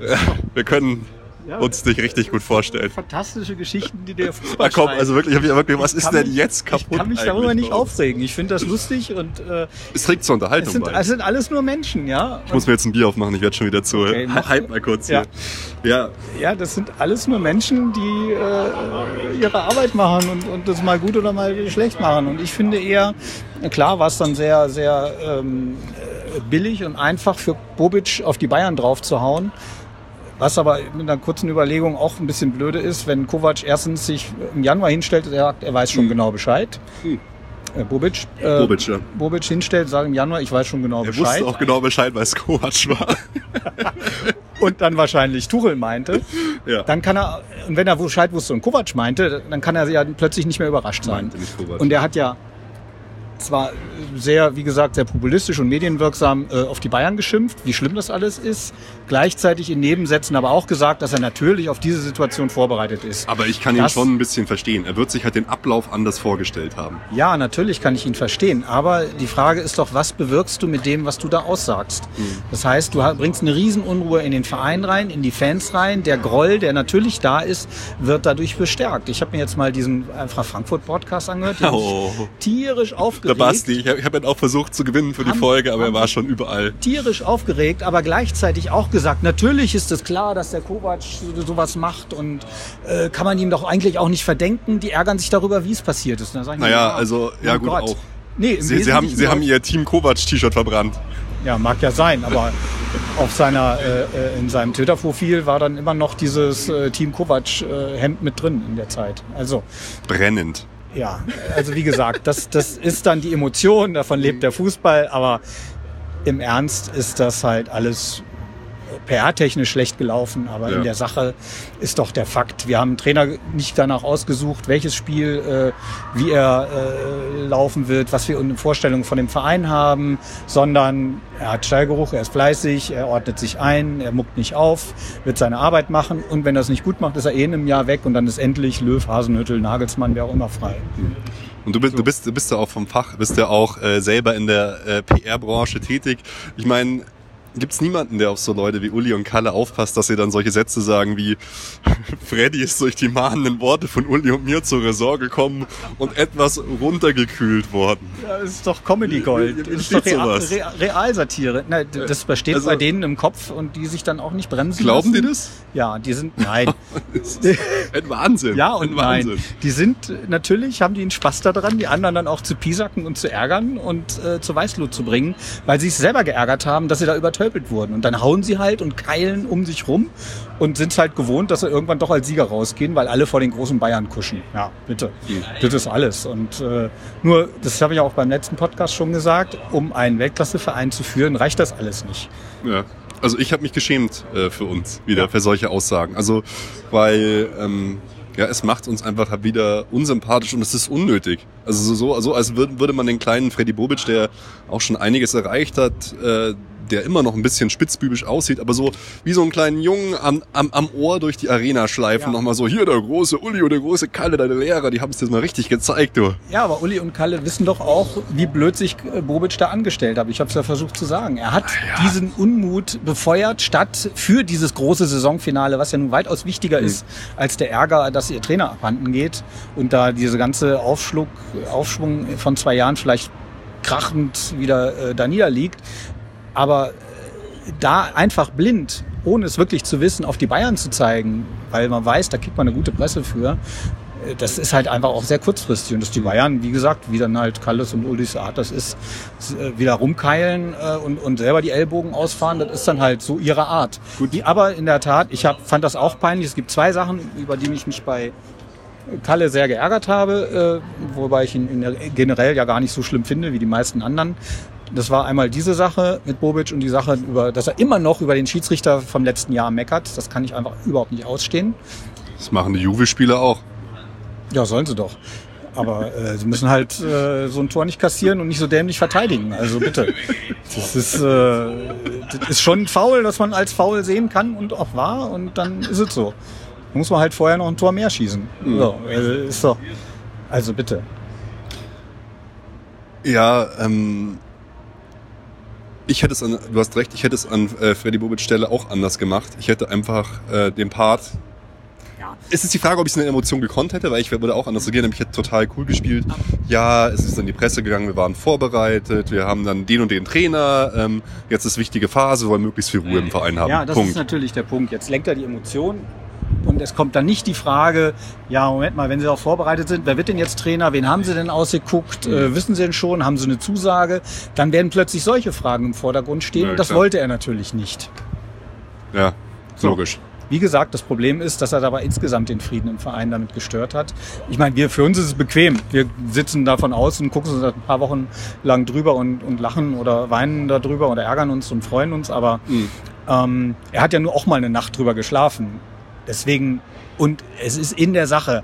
Ja, [LAUGHS] Wir können Ja, uns dich richtig gut vorstellen. fantastische Geschichten, die der Ah, komm, also wirklich, ich hab wirklich was Ich ist denn mich- jetzt kaputt? Ich kann mich darüber nicht aufregen. Ich finde das lustig und äh, Es trägt zur Unterhaltung es, sind, bei. es sind alles nur Menschen, ja. Ich muss mir jetzt ein Bier aufmachen, ich werde schon wieder zu. Okay, [LAUGHS] Hype mal kurz Ja. hier. Ja, Ja, das sind alles nur Menschen, die äh, ihre Arbeit machen und, und das mal gut oder mal schlecht machen. Und ich finde eher, klar war es dann sehr, sehr ähm, äh, billig und einfach für Bobic auf die Bayern drauf zu hauen. Was aber mit einer kurzen Überlegung auch ein bisschen blöde ist, wenn Kovac erstens sich im Januar hinstellt und sagt, er weiß schon genau Bescheid. Hm. Äh, Bobic, äh, Bobic, ja. Bobic hinstellt, sagt im Januar, ich weiß schon genau Er Bescheid. wusste auch genau Bescheid, weil es Kovac war. [LAUGHS] und dann wahrscheinlich Tuchel meinte. ja. Dann kann er, und wenn er Bescheid wusste und Kovac meinte, dann kann er ja plötzlich nicht mehr überrascht sein. Und er hat ja zwar sehr, wie gesagt, sehr populistisch und medienwirksam äh, auf die Bayern geschimpft, wie schlimm das alles ist, gleichzeitig in Nebensätzen aber auch gesagt, dass er natürlich auf diese Situation vorbereitet ist. Aber ich kann ihn Das- schon ein bisschen verstehen. Er wird sich halt den Ablauf anders vorgestellt haben. Ja, natürlich kann ich ihn verstehen. Aber die Frage ist doch, was bewirkst du mit dem, was du da aussagst? Das heißt, du bringst eine Riesenunruhe in den Verein rein, in die Fans rein. Der Groll, der natürlich da ist, wird dadurch bestärkt. Ich habe mir jetzt mal diesen einfach Frankfurt-Podcast angehört. der Oh. mich tierisch Der aufgeregt. Basti, ich habe hab ihn auch versucht zu gewinnen für die Haben- Folge, aber er war schon überall. tierisch aufgeregt, aber gleichzeitig auch gesagt, natürlich ist es klar, dass der Kovac so- sowas macht und äh, kann man ihm doch eigentlich auch nicht verdenken. Die ärgern sich darüber, wie es passiert ist. Ich mir, Naja, also, ja oh gut, Gott. auch. Nee, Sie, sie, haben, sie haben ihr Team Kovac-T-Shirt verbrannt. Ja, mag ja sein, aber auf seiner, äh, äh, in seinem Twitter-Profil war dann immer noch dieses äh, Team Kovac-Hemd mit drin in der Zeit. Also, Brennend. Ja, also wie gesagt, das, das ist dann die Emotion, davon lebt der Fußball, aber im Ernst ist das halt alles PR-technisch schlecht gelaufen, aber Ja. in der Sache ist doch der Fakt, wir haben einen Trainer nicht danach ausgesucht, welches Spiel, äh, wie er äh, laufen wird, was wir eine Vorstellung von dem Verein haben, sondern er hat Stallgeruch, er ist fleißig, er ordnet sich ein, er muckt nicht auf, wird seine Arbeit machen und wenn er es nicht gut macht, ist er eh in einem Jahr weg und dann ist endlich Löw, Hasenhüttel, Nagelsmann, wer auch immer frei. Und du bist, du bist, du bist ja auch vom Fach, bist ja auch äh, selber in der äh, PR-Branche tätig. Ich meine, gibt's niemanden, der auf so Leute wie Uli und Kalle aufpasst, dass sie dann solche Sätze sagen wie [LAUGHS] Freddy ist durch die mahnenden Worte von Uli und mir zur Ressort gekommen und etwas runtergekühlt worden. Ja, das ist doch Comedy Gold. Das ist doch Real, Realsatire. Na, das besteht Also- bei denen im Kopf und die sich dann auch nicht bremsen Glauben die lassen. das? Ja, die sind, nein. [LAUGHS] Ein Wahnsinn. Ja und ein nein. Wahnsinn. Die sind, natürlich haben die einen Spaß daran, die anderen dann auch zu piesacken und zu ärgern und äh, zur Weißglut zu bringen, weil sie sich selber geärgert haben, dass sie da übertölpelt wurden. Und dann hauen sie halt und keilen um sich rum und sind halt gewohnt, dass sie irgendwann doch als Sieger rausgehen, weil alle vor den großen Bayern kuschen. Ja, bitte. Das ist alles. Und äh, nur, das habe ich auch beim letzten Podcast schon gesagt, um einen Weltklasseverein zu führen, reicht das alles nicht. Ja. Also ich habe mich geschämt äh, für uns wieder, für solche Aussagen. Also, weil ähm, ja, es macht uns einfach wieder unsympathisch und es ist unnötig. Also so, so so als würde, würde man den kleinen Freddy Bobic, der auch schon einiges erreicht hat, äh, der immer noch ein bisschen spitzbübisch aussieht, aber so wie so einen kleinen Jungen am, am, am Ohr durch die Arena schleifen, Ja. nochmal so, hier der große Uli und der große Kalle, deine Lehrer, die haben es dir mal richtig gezeigt, du. Ja, aber Uli und Kalle wissen doch auch, wie blöd sich äh, Bobic da angestellt hat. Ich habe es ja versucht zu sagen. Er hat diesen Unmut befeuert, statt für dieses große Saisonfinale, was ja nun weitaus wichtiger ist als der Ärger, dass ihr Trainer abhanden geht und da diese ganze Aufschluck, Aufschwung von zwei Jahren vielleicht krachend wieder äh, da niederliegt. Aber äh, da einfach blind, ohne es wirklich zu wissen, auf die Bayern zu zeigen, weil man weiß, da kriegt man eine gute Presse für, äh, das ist halt einfach auch sehr kurzfristig. Und dass die Bayern, wie gesagt, wie dann halt Kalles und Uldis Art, das ist äh, wieder rumkeilen und, und selber die Ellbogen ausfahren, das ist dann halt so ihre Art. Die, aber in der Tat, ich hab, fand das auch peinlich. Es gibt zwei Sachen, über die ich mich bei Kalle sehr geärgert habe, äh, wobei ich ihn generell ja gar nicht so schlimm finde wie die meisten anderen. Das war einmal diese Sache mit Bobic und die Sache, über, dass er immer noch über den Schiedsrichter vom letzten Jahr meckert. Das kann ich einfach überhaupt nicht ausstehen. Das machen die Juve-Spieler auch. Ja, sollen sie doch. Aber äh, sie müssen halt äh, so ein Tor nicht kassieren und nicht so dämlich verteidigen. Also bitte. Das ist, äh, das ist schon faul, dass man als faul sehen kann und auch war. Und dann ist es so. Da muss man halt vorher noch ein Tor mehr schießen. So, äh, ist doch. Also bitte. Ja, ähm, ich hätte es an, du hast recht, ich hätte es an äh, Freddy Bobic Stelle auch anders gemacht. Ich hätte einfach äh, den Part. Es ist die Frage, ob ich es in der Emotion gekonnt hätte, weil ich würde auch anders reagieren, nämlich ich hätte total cool gespielt. Ja, es ist in die Presse gegangen, wir waren vorbereitet, wir haben dann den und den Trainer, ähm, jetzt ist wichtige Phase, wir wollen möglichst viel Ruhe im Verein haben. Ja, das Punkt. ist natürlich der Punkt. Jetzt lenkt er die Emotionen und es kommt dann nicht die Frage, ja, Moment mal, wenn Sie auch vorbereitet sind, wer wird denn jetzt Trainer? Wen haben Sie denn ausgeguckt? Mhm. Äh, wissen Sie denn schon? Haben Sie eine Zusage? Dann werden plötzlich solche Fragen im Vordergrund stehen Ja, und das klar. wollte er natürlich nicht. ja, So. logisch. Wie gesagt, das Problem ist, dass er dabei insgesamt den Frieden im Verein damit gestört hat. Ich meine, wir, für uns ist es bequem. Wir sitzen da von außen, gucken uns ein paar Wochen lang drüber und, und lachen oder weinen darüber oder ärgern uns und freuen uns. Aber Mhm. ähm, er hat ja nur auch mal eine Nacht drüber geschlafen. Deswegen, und es ist in der Sache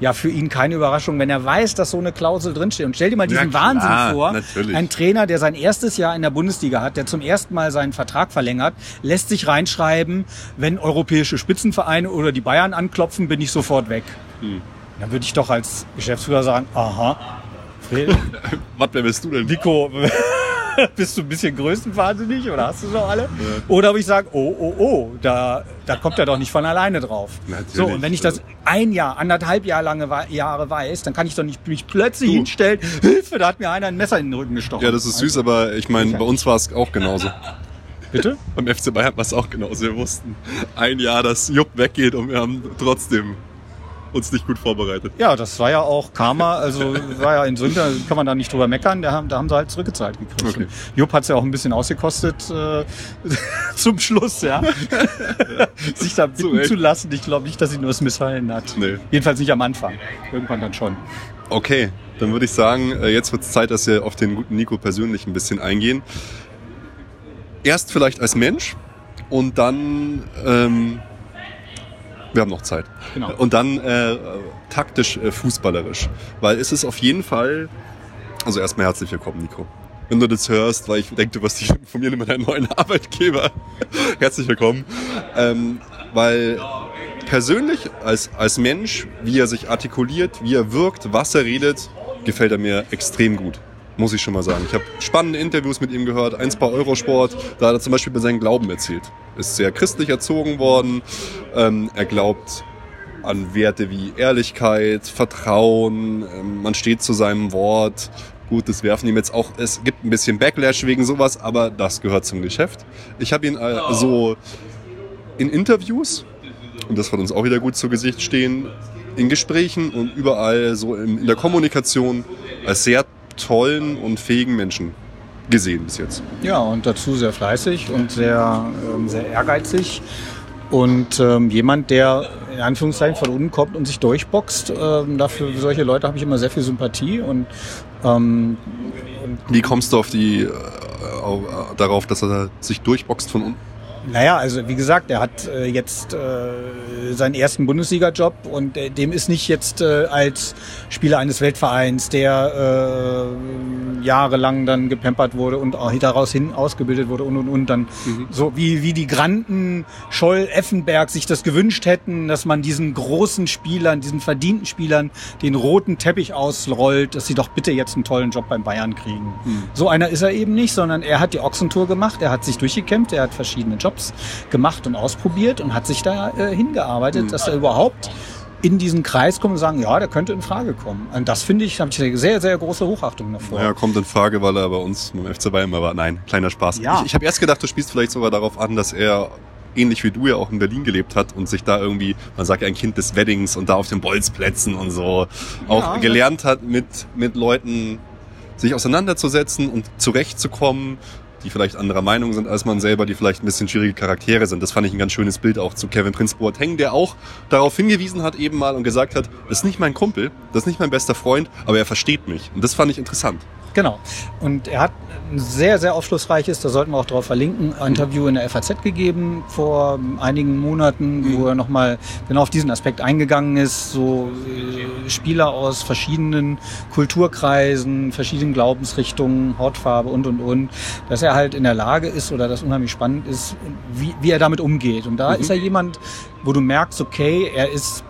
ja für ihn keine Überraschung, wenn er weiß, dass so eine Klausel drinsteht. Und stell dir mal Ja, diesen klar, Wahnsinn vor. natürlich. Ein Trainer, der sein erstes Jahr in der Bundesliga hat, der zum ersten Mal seinen Vertrag verlängert, lässt sich reinschreiben, wenn europäische Spitzenvereine oder die Bayern anklopfen, bin ich sofort weg. Hm. Dann würde ich doch als Geschäftsführer sagen, aha, Fred, Was, [LAUGHS] wer bist du denn? Nico, [LAUGHS] bist du ein bisschen größenwahnsinnig oder hast du so alle? Oder ob ich sage, oh, oh, oh, da, da kommt er doch nicht von alleine drauf. Natürlich, So, und wenn ich das also. ein Jahr, anderthalb Jahr lange Jahre weiß, dann kann ich doch nicht mich plötzlich Du. hinstellen, Hilfe, da hat mir einer ein Messer in den Rücken gestochen. Ja, das ist süß, aber ich meine, bei uns war es auch genauso. Bitte? Beim FC Bayern war es auch genauso. Wir wussten ein Jahr, dass Jupp weggeht und wir haben trotzdem uns nicht gut vorbereitet. Ja, das war ja auch Karma, also war ja in Sünder, kann man da nicht drüber meckern, da haben, da haben sie halt zurückgezahlt gekriegt. Okay. Jupp hat es ja auch ein bisschen ausgekostet äh, [LAUGHS] zum Schluss, ja. [LAUGHS] Sich da bitten Recht. zu lassen. Ich glaube nicht, dass ihn nur das missfallen hat. Nee. Jedenfalls nicht am Anfang. Irgendwann dann schon. Okay, dann würde ich sagen, äh, jetzt wird es Zeit, dass wir auf den guten Nico persönlich ein bisschen eingehen. Erst vielleicht als Mensch und dann, ähm, wir haben noch Zeit. Genau. Und dann äh, taktisch äh, fußballerisch. Weil es ist auf jeden Fall, also erstmal herzlich willkommen, Nico. Wenn du das hörst, weil ich denke, du wirst dich informieren über deinen neuen Arbeitgeber. [LAUGHS] herzlich willkommen. Ähm, weil persönlich als, als Mensch, wie er sich artikuliert, wie er wirkt, was er redet, gefällt er mir extrem gut. Muss ich schon mal sagen. Ich habe spannende Interviews mit ihm gehört, eins bei Eurosport, da hat er zum Beispiel über seinen Glauben erzählt. Ist sehr christlich erzogen worden, ähm, er glaubt an Werte wie Ehrlichkeit, Vertrauen, ähm, man steht zu seinem Wort. Gut, das werfen ihm jetzt auch, es gibt ein bisschen Backlash wegen sowas, aber das gehört zum Geschäft. Ich habe ihn äh, so in Interviews, und das wird uns auch wieder gut zu Gesicht stehen, in Gesprächen und überall so in, in der Kommunikation als sehr tollen und fähigen Menschen gesehen bis jetzt. Ja, und dazu sehr fleißig und sehr, ähm, sehr ehrgeizig. Und ähm, jemand, der in Anführungszeichen von unten kommt und sich durchboxt, ähm, dafür für solche Leute habe ich immer sehr viel Sympathie. Und, ähm, Wie kommst du auf die, äh, darauf, dass er sich durchboxt von unten? Naja, also wie gesagt, er hat äh, jetzt äh, seinen ersten Bundesliga-Job und äh, dem ist nicht jetzt äh, als Spieler eines Weltvereins, der äh, jahrelang dann gepempert wurde und daraus hin ausgebildet wurde und und und dann mhm. so wie wie die Granden Scholl, Effenberg sich das gewünscht hätten, dass man diesen großen Spielern, diesen verdienten Spielern den roten Teppich ausrollt, dass sie doch bitte jetzt einen tollen Job beim Bayern kriegen. Mhm. So einer ist er eben nicht, sondern er hat die Ochsentour gemacht, er hat sich durchgekämpft, er hat verschiedene Jobs Jobs gemacht und ausprobiert und hat sich da äh, hingearbeitet, mhm. dass er überhaupt in diesen Kreis kommt und sagen, ja, der könnte in Frage kommen. Und das finde ich, habe ich eine sehr, sehr große Hochachtung davor. Ja, kommt in Frage, weil er bei uns beim FC Bayern immer war. Nein, kleiner Spaß. Ja. Ich, ich habe erst gedacht, du spielst vielleicht sogar darauf an, dass er ähnlich wie du ja auch in Berlin gelebt hat und sich da irgendwie, man sagt ja ein Kind des Weddings und da auf den Bolzplätzen und so auch ja, gelernt hat, mit, mit Leuten sich auseinanderzusetzen und zurechtzukommen die vielleicht anderer Meinung sind als man selber, die vielleicht ein bisschen schwierige Charaktere sind. Das fand ich ein ganz schönes Bild auch zu Kevin Prince Boateng, der auch darauf hingewiesen hat eben mal und gesagt hat, das ist nicht mein Kumpel, das ist nicht mein bester Freund, aber er versteht mich. Und das fand ich interessant. Genau. Und er hat ein sehr, sehr aufschlussreiches, da sollten wir auch drauf verlinken, Interview in der FAZ gegeben vor einigen Monaten, mhm. wo er nochmal genau auf diesen Aspekt eingegangen ist. So äh, Spieler aus verschiedenen Kulturkreisen, verschiedenen Glaubensrichtungen, Hautfarbe und, und, und. Dass er halt in der Lage ist oder das unheimlich spannend ist, wie, wie er damit umgeht. Und da mhm. ist er jemand, wo du merkst, okay, er ist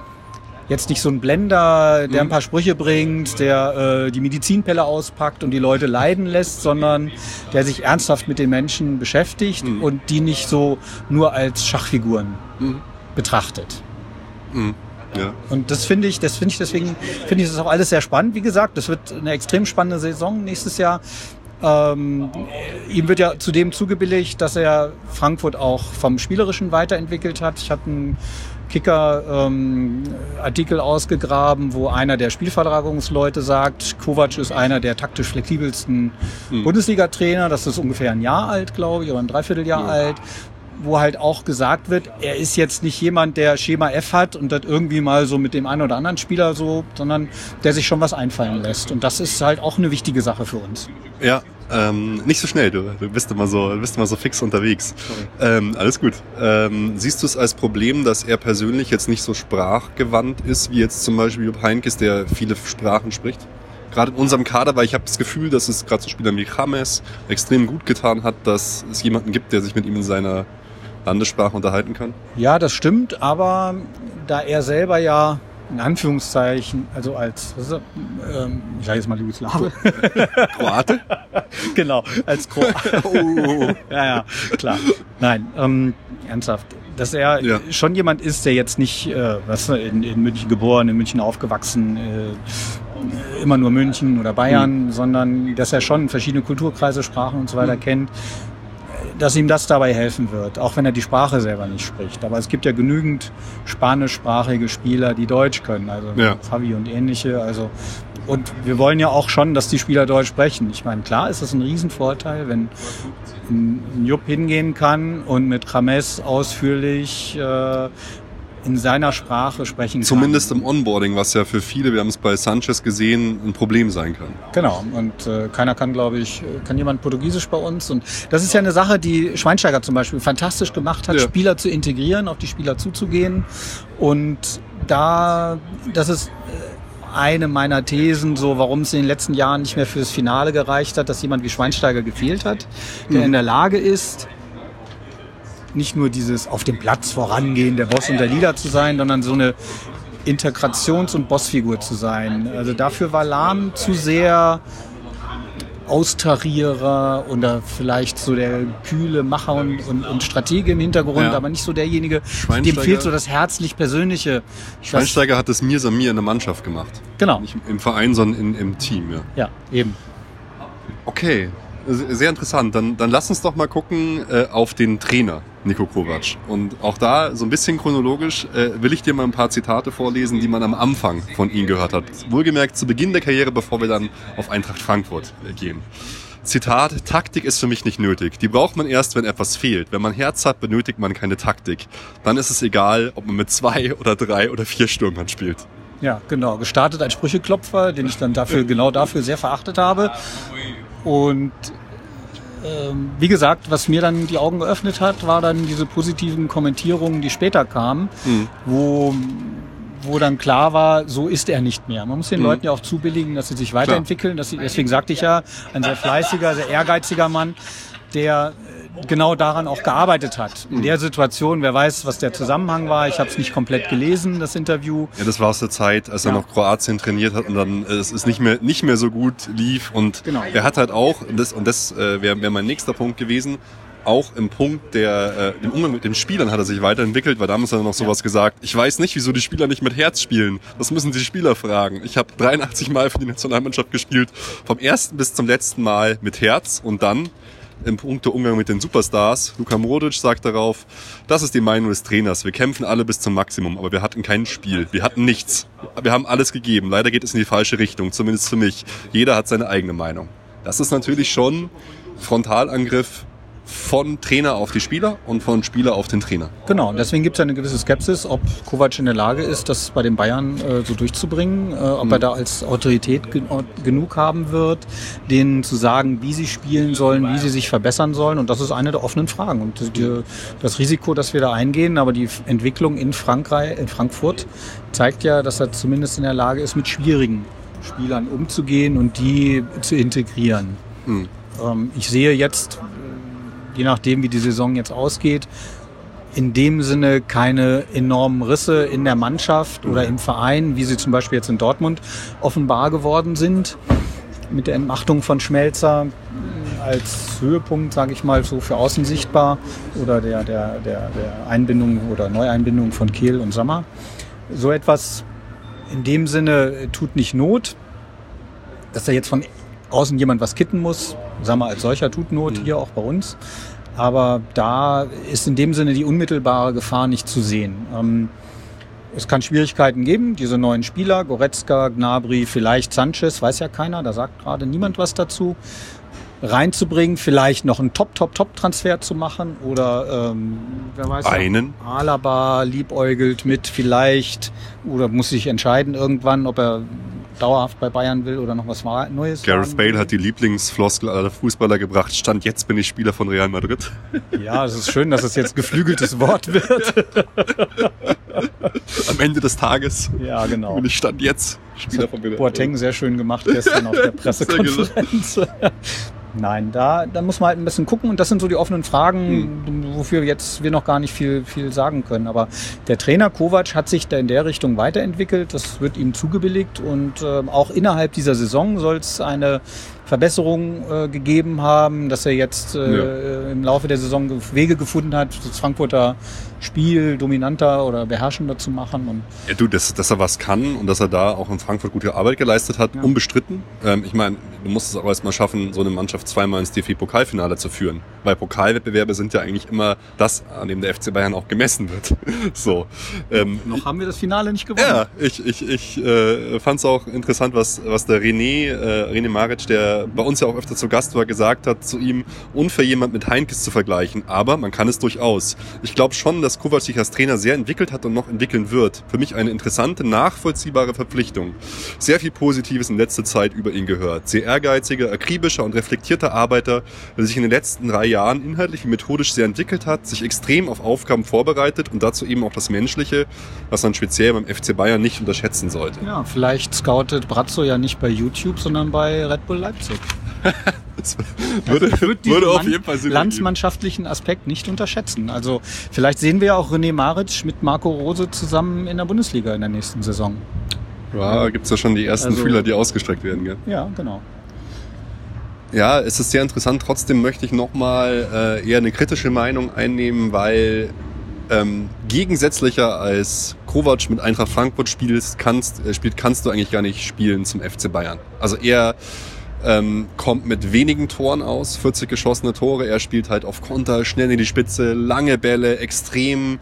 jetzt nicht so ein Blender, der ein mhm. paar Sprüche bringt, der äh, die Medizinpelle auspackt und die Leute leiden lässt, sondern der sich ernsthaft mit den Menschen beschäftigt mhm. und die nicht so nur als Schachfiguren mhm. betrachtet. Mhm. Ja. Und das finde ich, das finde ich deswegen, finde ich das auch alles sehr spannend. Wie gesagt, das wird eine extrem spannende Saison nächstes Jahr. Ähm, ihm wird ja zudem zugebilligt, dass er Frankfurt auch vom Spielerischen weiterentwickelt hat. Ich hatte einen Kicker-Artikel ähm, ausgegraben, wo einer der Spielverlagerungsleute sagt, Kovac ist einer der taktisch flexibelsten mhm. Bundesliga-Trainer. Das ist ungefähr ein Jahr alt, glaube ich, oder ein Dreivierteljahr ja. alt wo halt auch gesagt wird, er ist jetzt nicht jemand, der Schema F hat und das irgendwie mal so mit dem einen oder anderen Spieler so, sondern der sich schon was einfallen lässt. Und das ist halt auch eine wichtige Sache für uns. Ja, ähm, nicht so schnell, du, du bist immer so, bist immer so fix unterwegs. Ähm, alles gut. Ähm, siehst du es als Problem, dass er persönlich jetzt nicht so sprachgewandt ist, wie jetzt zum Beispiel Jupp Heynckes, der viele Sprachen spricht? Gerade in unserem Kader, weil ich habe das Gefühl, dass es gerade so Spieler wie James extrem gut getan hat, dass es jemanden gibt, der sich mit ihm in seiner Landessprache unterhalten kann? Ja, das stimmt, aber da er selber ja in Anführungszeichen, also als, ist, ähm, ich sage jetzt mal Jugoslawe. [LAUGHS] Kroate? genau, als Kroate. [LAUGHS] oh. ja, ja, klar. Nein, ähm, ernsthaft. Dass er ja. schon jemand ist, der jetzt nicht, äh, was in, in München geboren, in München aufgewachsen, äh, immer nur München oder Bayern, mhm. sondern dass er schon verschiedene Kulturkreise, Sprachen und so weiter mhm. kennt dass ihm das dabei helfen wird, auch wenn er die Sprache selber nicht spricht. Aber es gibt ja genügend spanischsprachige Spieler, die Deutsch können, also ja. Fabi und ähnliche. Also und wir wollen ja auch schon, dass die Spieler Deutsch sprechen. Ich meine, klar ist das ein Riesenvorteil, wenn ein Jupp hingehen kann und mit Rames ausführlich äh, in seiner Sprache sprechen kann. Zumindest im Onboarding, was ja für viele, wir haben es bei Sanchez gesehen, ein Problem sein kann. Genau. Und äh, keiner kann, glaube ich, kann jemand Portugiesisch bei uns. Und das ist ja eine Sache, die Schweinsteiger zum Beispiel fantastisch gemacht hat, ja. Spieler zu integrieren, auf die Spieler zuzugehen. Und da, das ist äh, eine meiner Thesen, so warum es in den letzten Jahren nicht mehr fürs Finale gereicht hat, dass jemand wie Schweinsteiger gefehlt hat, der mhm. in der Lage ist, nicht nur dieses auf dem Platz vorangehen, der Boss und der Leader zu sein, sondern so eine Integrations- und Bossfigur zu sein. Also dafür war Lahm zu sehr Austarierer oder vielleicht so der kühle Macher und, und, und Stratege im Hintergrund, Ja. aber nicht so derjenige, dem fehlt so das herzlich Persönliche. Das- Schweinsteiger hat es mir Samir in der Mannschaft gemacht. Genau, Nicht im Verein, sondern in, im Team, ja. ja, eben. Okay, sehr interessant. Dann, dann lass uns doch mal gucken äh, auf den Trainer Niko Kovac. Und auch da so ein bisschen chronologisch äh, will ich dir mal ein paar Zitate vorlesen, die man am Anfang von ihm gehört hat. Wohlgemerkt zu Beginn der Karriere, bevor wir dann auf Eintracht Frankfurt äh, gehen. Zitat, Taktik ist für mich nicht nötig. Die braucht man erst, wenn etwas fehlt. Wenn man Herz hat, benötigt man keine Taktik. Dann ist es egal, ob man mit zwei oder drei oder vier Stürmern spielt. Ja, genau. Gestartet als Sprücheklopfer, den ich dann dafür, genau dafür sehr verachtet habe. Und wie gesagt, was mir dann die Augen geöffnet hat, war dann diese positiven Kommentierungen, die später kamen, wo, wo dann klar war, so ist er nicht mehr. Man muss den Leuten ja auch zubilligen, dass sie sich weiterentwickeln. Dass sie, deswegen sagte ich ja, ein sehr fleißiger, sehr ehrgeiziger Mann, der genau daran auch gearbeitet hat. In der Situation, wer weiß, was der Zusammenhang war. Ich habe es nicht komplett gelesen, das Interview. Ja, das war aus der Zeit, als er Ja. noch Kroatien trainiert hat und dann äh, es ist nicht mehr nicht mehr so gut lief und Genau. er hat halt auch und das und das äh, wäre wär mein nächster Punkt gewesen. Auch im Punkt der äh, im Umgang mit den Spielern hat er sich weiterentwickelt, weil damals hat er noch sowas gesagt. Ich weiß nicht, wieso die Spieler nicht mit Herz spielen. Das müssen die Spieler fragen. Ich habe 83 Mal für die Nationalmannschaft gespielt, vom ersten bis zum letzten Mal mit Herz und dann im Punkt der Umgang mit den Superstars. Luka Modric sagt darauf, das ist die Meinung des Trainers. Wir kämpfen alle bis zum Maximum, aber wir hatten kein Spiel. Wir hatten nichts. Wir haben alles gegeben. Leider geht es in die falsche Richtung, zumindest für mich. Jeder hat seine eigene Meinung. Das ist natürlich schon Frontalangriff von Trainer auf die Spieler und von Spieler auf den Trainer. Genau, deswegen gibt es eine gewisse Skepsis, ob Kovac in der Lage ist, das bei den Bayern äh, so durchzubringen, äh, ob er da als Autorität gen genug haben wird, denen zu sagen, wie sie spielen sollen, wie sie sich verbessern sollen. Und das ist eine der offenen Fragen. Und die, das Risiko, dass wir da eingehen, aber die Entwicklung in Frankreich, in Frankfurt zeigt ja, dass er zumindest in der Lage ist, mit schwierigen Spielern umzugehen und die zu integrieren. Ähm, ich sehe jetzt, je nachdem, wie die Saison jetzt ausgeht, in dem Sinne keine enormen Risse in der Mannschaft oder im Verein, wie sie zum Beispiel jetzt in Dortmund offenbar geworden sind. Mit der Entmachtung von Schmelzer als Höhepunkt, sage ich mal, so für außen sichtbar oder der, der, der, der Einbindung oder Neueinbindung von Kehl und Sommer. So etwas in dem Sinne tut nicht Not, dass da jetzt von außen jemand was kitten muss. Sommer als solcher tut Not hier auch bei uns. Aber da ist in dem Sinne die unmittelbare Gefahr nicht zu sehen. Ähm, es kann Schwierigkeiten geben, diese neuen Spieler, Goretzka, Gnabry, vielleicht Sanchez, weiß ja keiner, da sagt gerade niemand was dazu, reinzubringen, vielleicht noch einen Top-Top-Top-Transfer zu machen oder ähm, wer weiß Einen? Alaba liebäugelt mit vielleicht oder muss sich entscheiden irgendwann, ob er dauerhaft bei Bayern will oder noch was wa- Neues. Gareth Bale hat die Lieblingsfloskel aller Fußballer gebracht. Stand jetzt bin ich Spieler von Real Madrid. Ja, es ist schön, dass es jetzt geflügeltes Wort wird. [LAUGHS] Am Ende des Tages Ja, genau. bin ich Stand jetzt Spieler von Real Boateng sehr schön gemacht gestern auf der [LAUGHS] Pressekonferenz. [LAUGHS] Nein, da, da muss man halt ein bisschen gucken und das sind so die offenen Fragen, wofür jetzt wir noch gar nicht viel, viel sagen können. Aber der Trainer Kovac hat sich da in der Richtung weiterentwickelt, das wird ihm zugebilligt und auch innerhalb dieser Saison soll es eine Verbesserung äh, gegeben haben, dass er jetzt äh, im Laufe der Saison ge- Wege gefunden hat, das Frankfurter Spiel dominanter oder beherrschender zu machen. Und Ja, du, dass, dass er was kann und dass er da auch in Frankfurt gute Arbeit geleistet hat, Ja. unbestritten. Ähm, ich meine, du musst es auch erstmal schaffen, so eine Mannschaft zweimal ins DFB-Pokalfinale zu führen. Weil Pokalwettbewerbe sind ja eigentlich immer das, an dem der FC Bayern auch gemessen wird. [LAUGHS] so. Ähm, noch haben wir das Finale nicht gewonnen. ja, ich, ich, ich äh, fand es auch interessant, was, was der René, äh, René Maric, der bei uns ja auch öfter zu Gast war, gesagt hat zu ihm, unfair jemand mit Heinkes zu vergleichen, aber man kann es durchaus. Ich glaube schon, dass Kovac sich als Trainer sehr entwickelt hat und noch entwickeln wird. Für mich eine interessante, nachvollziehbare Verpflichtung. Sehr viel Positives in letzter Zeit über ihn gehört. Sehr ehrgeiziger, akribischer und reflektierter Arbeiter, der sich in den letzten drei Jahren inhaltlich und methodisch sehr entwickelt hat, sich extrem auf Aufgaben vorbereitet und dazu eben auch das Menschliche, was man speziell beim FC Bayern nicht unterschätzen sollte. Ja, vielleicht scoutet Brazzo ja nicht bei YouTube, sondern bei Red Bull Leipzig. [LAUGHS] Das würde, Ich würde würde auf jeden Fall Sinn landsmannschaftlichen Aspekt nicht unterschätzen. Also vielleicht sehen wir ja auch René Maric mit Marco Rose zusammen in der Bundesliga in der nächsten Saison. Ja, gibt's ja schon die ersten Also- Fühler, die ausgestreckt werden, gell? Ja, genau. Ja, es ist sehr interessant. Trotzdem möchte ich nochmal äh, eher eine kritische Meinung einnehmen, weil ähm, gegensätzlicher als Kovac mit Eintracht Frankfurt spielst, kannst, äh, spielt, kannst du eigentlich gar nicht spielen zum FC Bayern. Also er ähm, kommt mit wenigen Toren aus, 40 geschossene Tore. Er spielt halt auf Konter, schnell in die Spitze, lange Bälle, extrem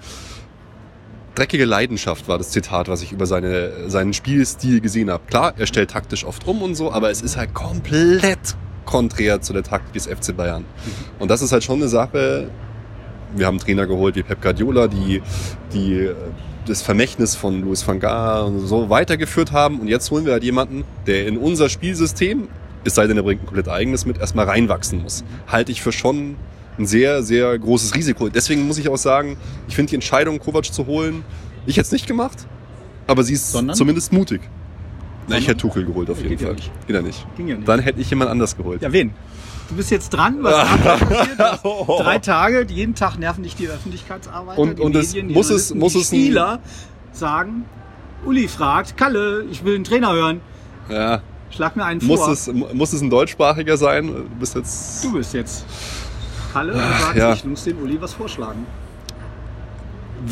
dreckige Leidenschaft war das Zitat, was ich über seine, seinen Spielstil gesehen habe. Klar, er stellt taktisch oft um und so, aber es ist halt komplett konträr zu der Taktik des FC Bayern. Und das ist halt schon eine Sache. Wir haben Trainer geholt wie Pep Guardiola, die, die äh, das Vermächtnis von Louis van Gaal und so weitergeführt haben. Und jetzt holen wir halt jemanden, der in unser Spielsystem, es sei denn, er bringt ein komplett eigenes mit, erstmal reinwachsen muss. Halte ich für schon ein sehr, sehr großes Risiko. Deswegen muss ich auch sagen, ich finde die Entscheidung, Kovac zu holen, ich hätte es nicht gemacht, aber sie ist Sondern? zumindest mutig. Na, ich hätte Tuchel geholt auf Geht jeden ja Fall. nicht. Geht ja nicht. Ging ja nicht. Dann hätte ich jemand anders geholt. Ja, wen? Du bist jetzt dran, was [LAUGHS] passiert ist. Drei Tage, jeden Tag nerven dich die Öffentlichkeitsarbeiter, Und- die und es Medien, die muss es- Journalisten, muss die es Spieler sagen, Uli fragt, Kalle, ich will einen Trainer hören, Ja. Schlag mir einen Muss vor. es, muss es ein deutschsprachiger sein? Du bist jetzt. Du bist jetzt Kalle und sagst, ja. ich muss dem Uli was vorschlagen.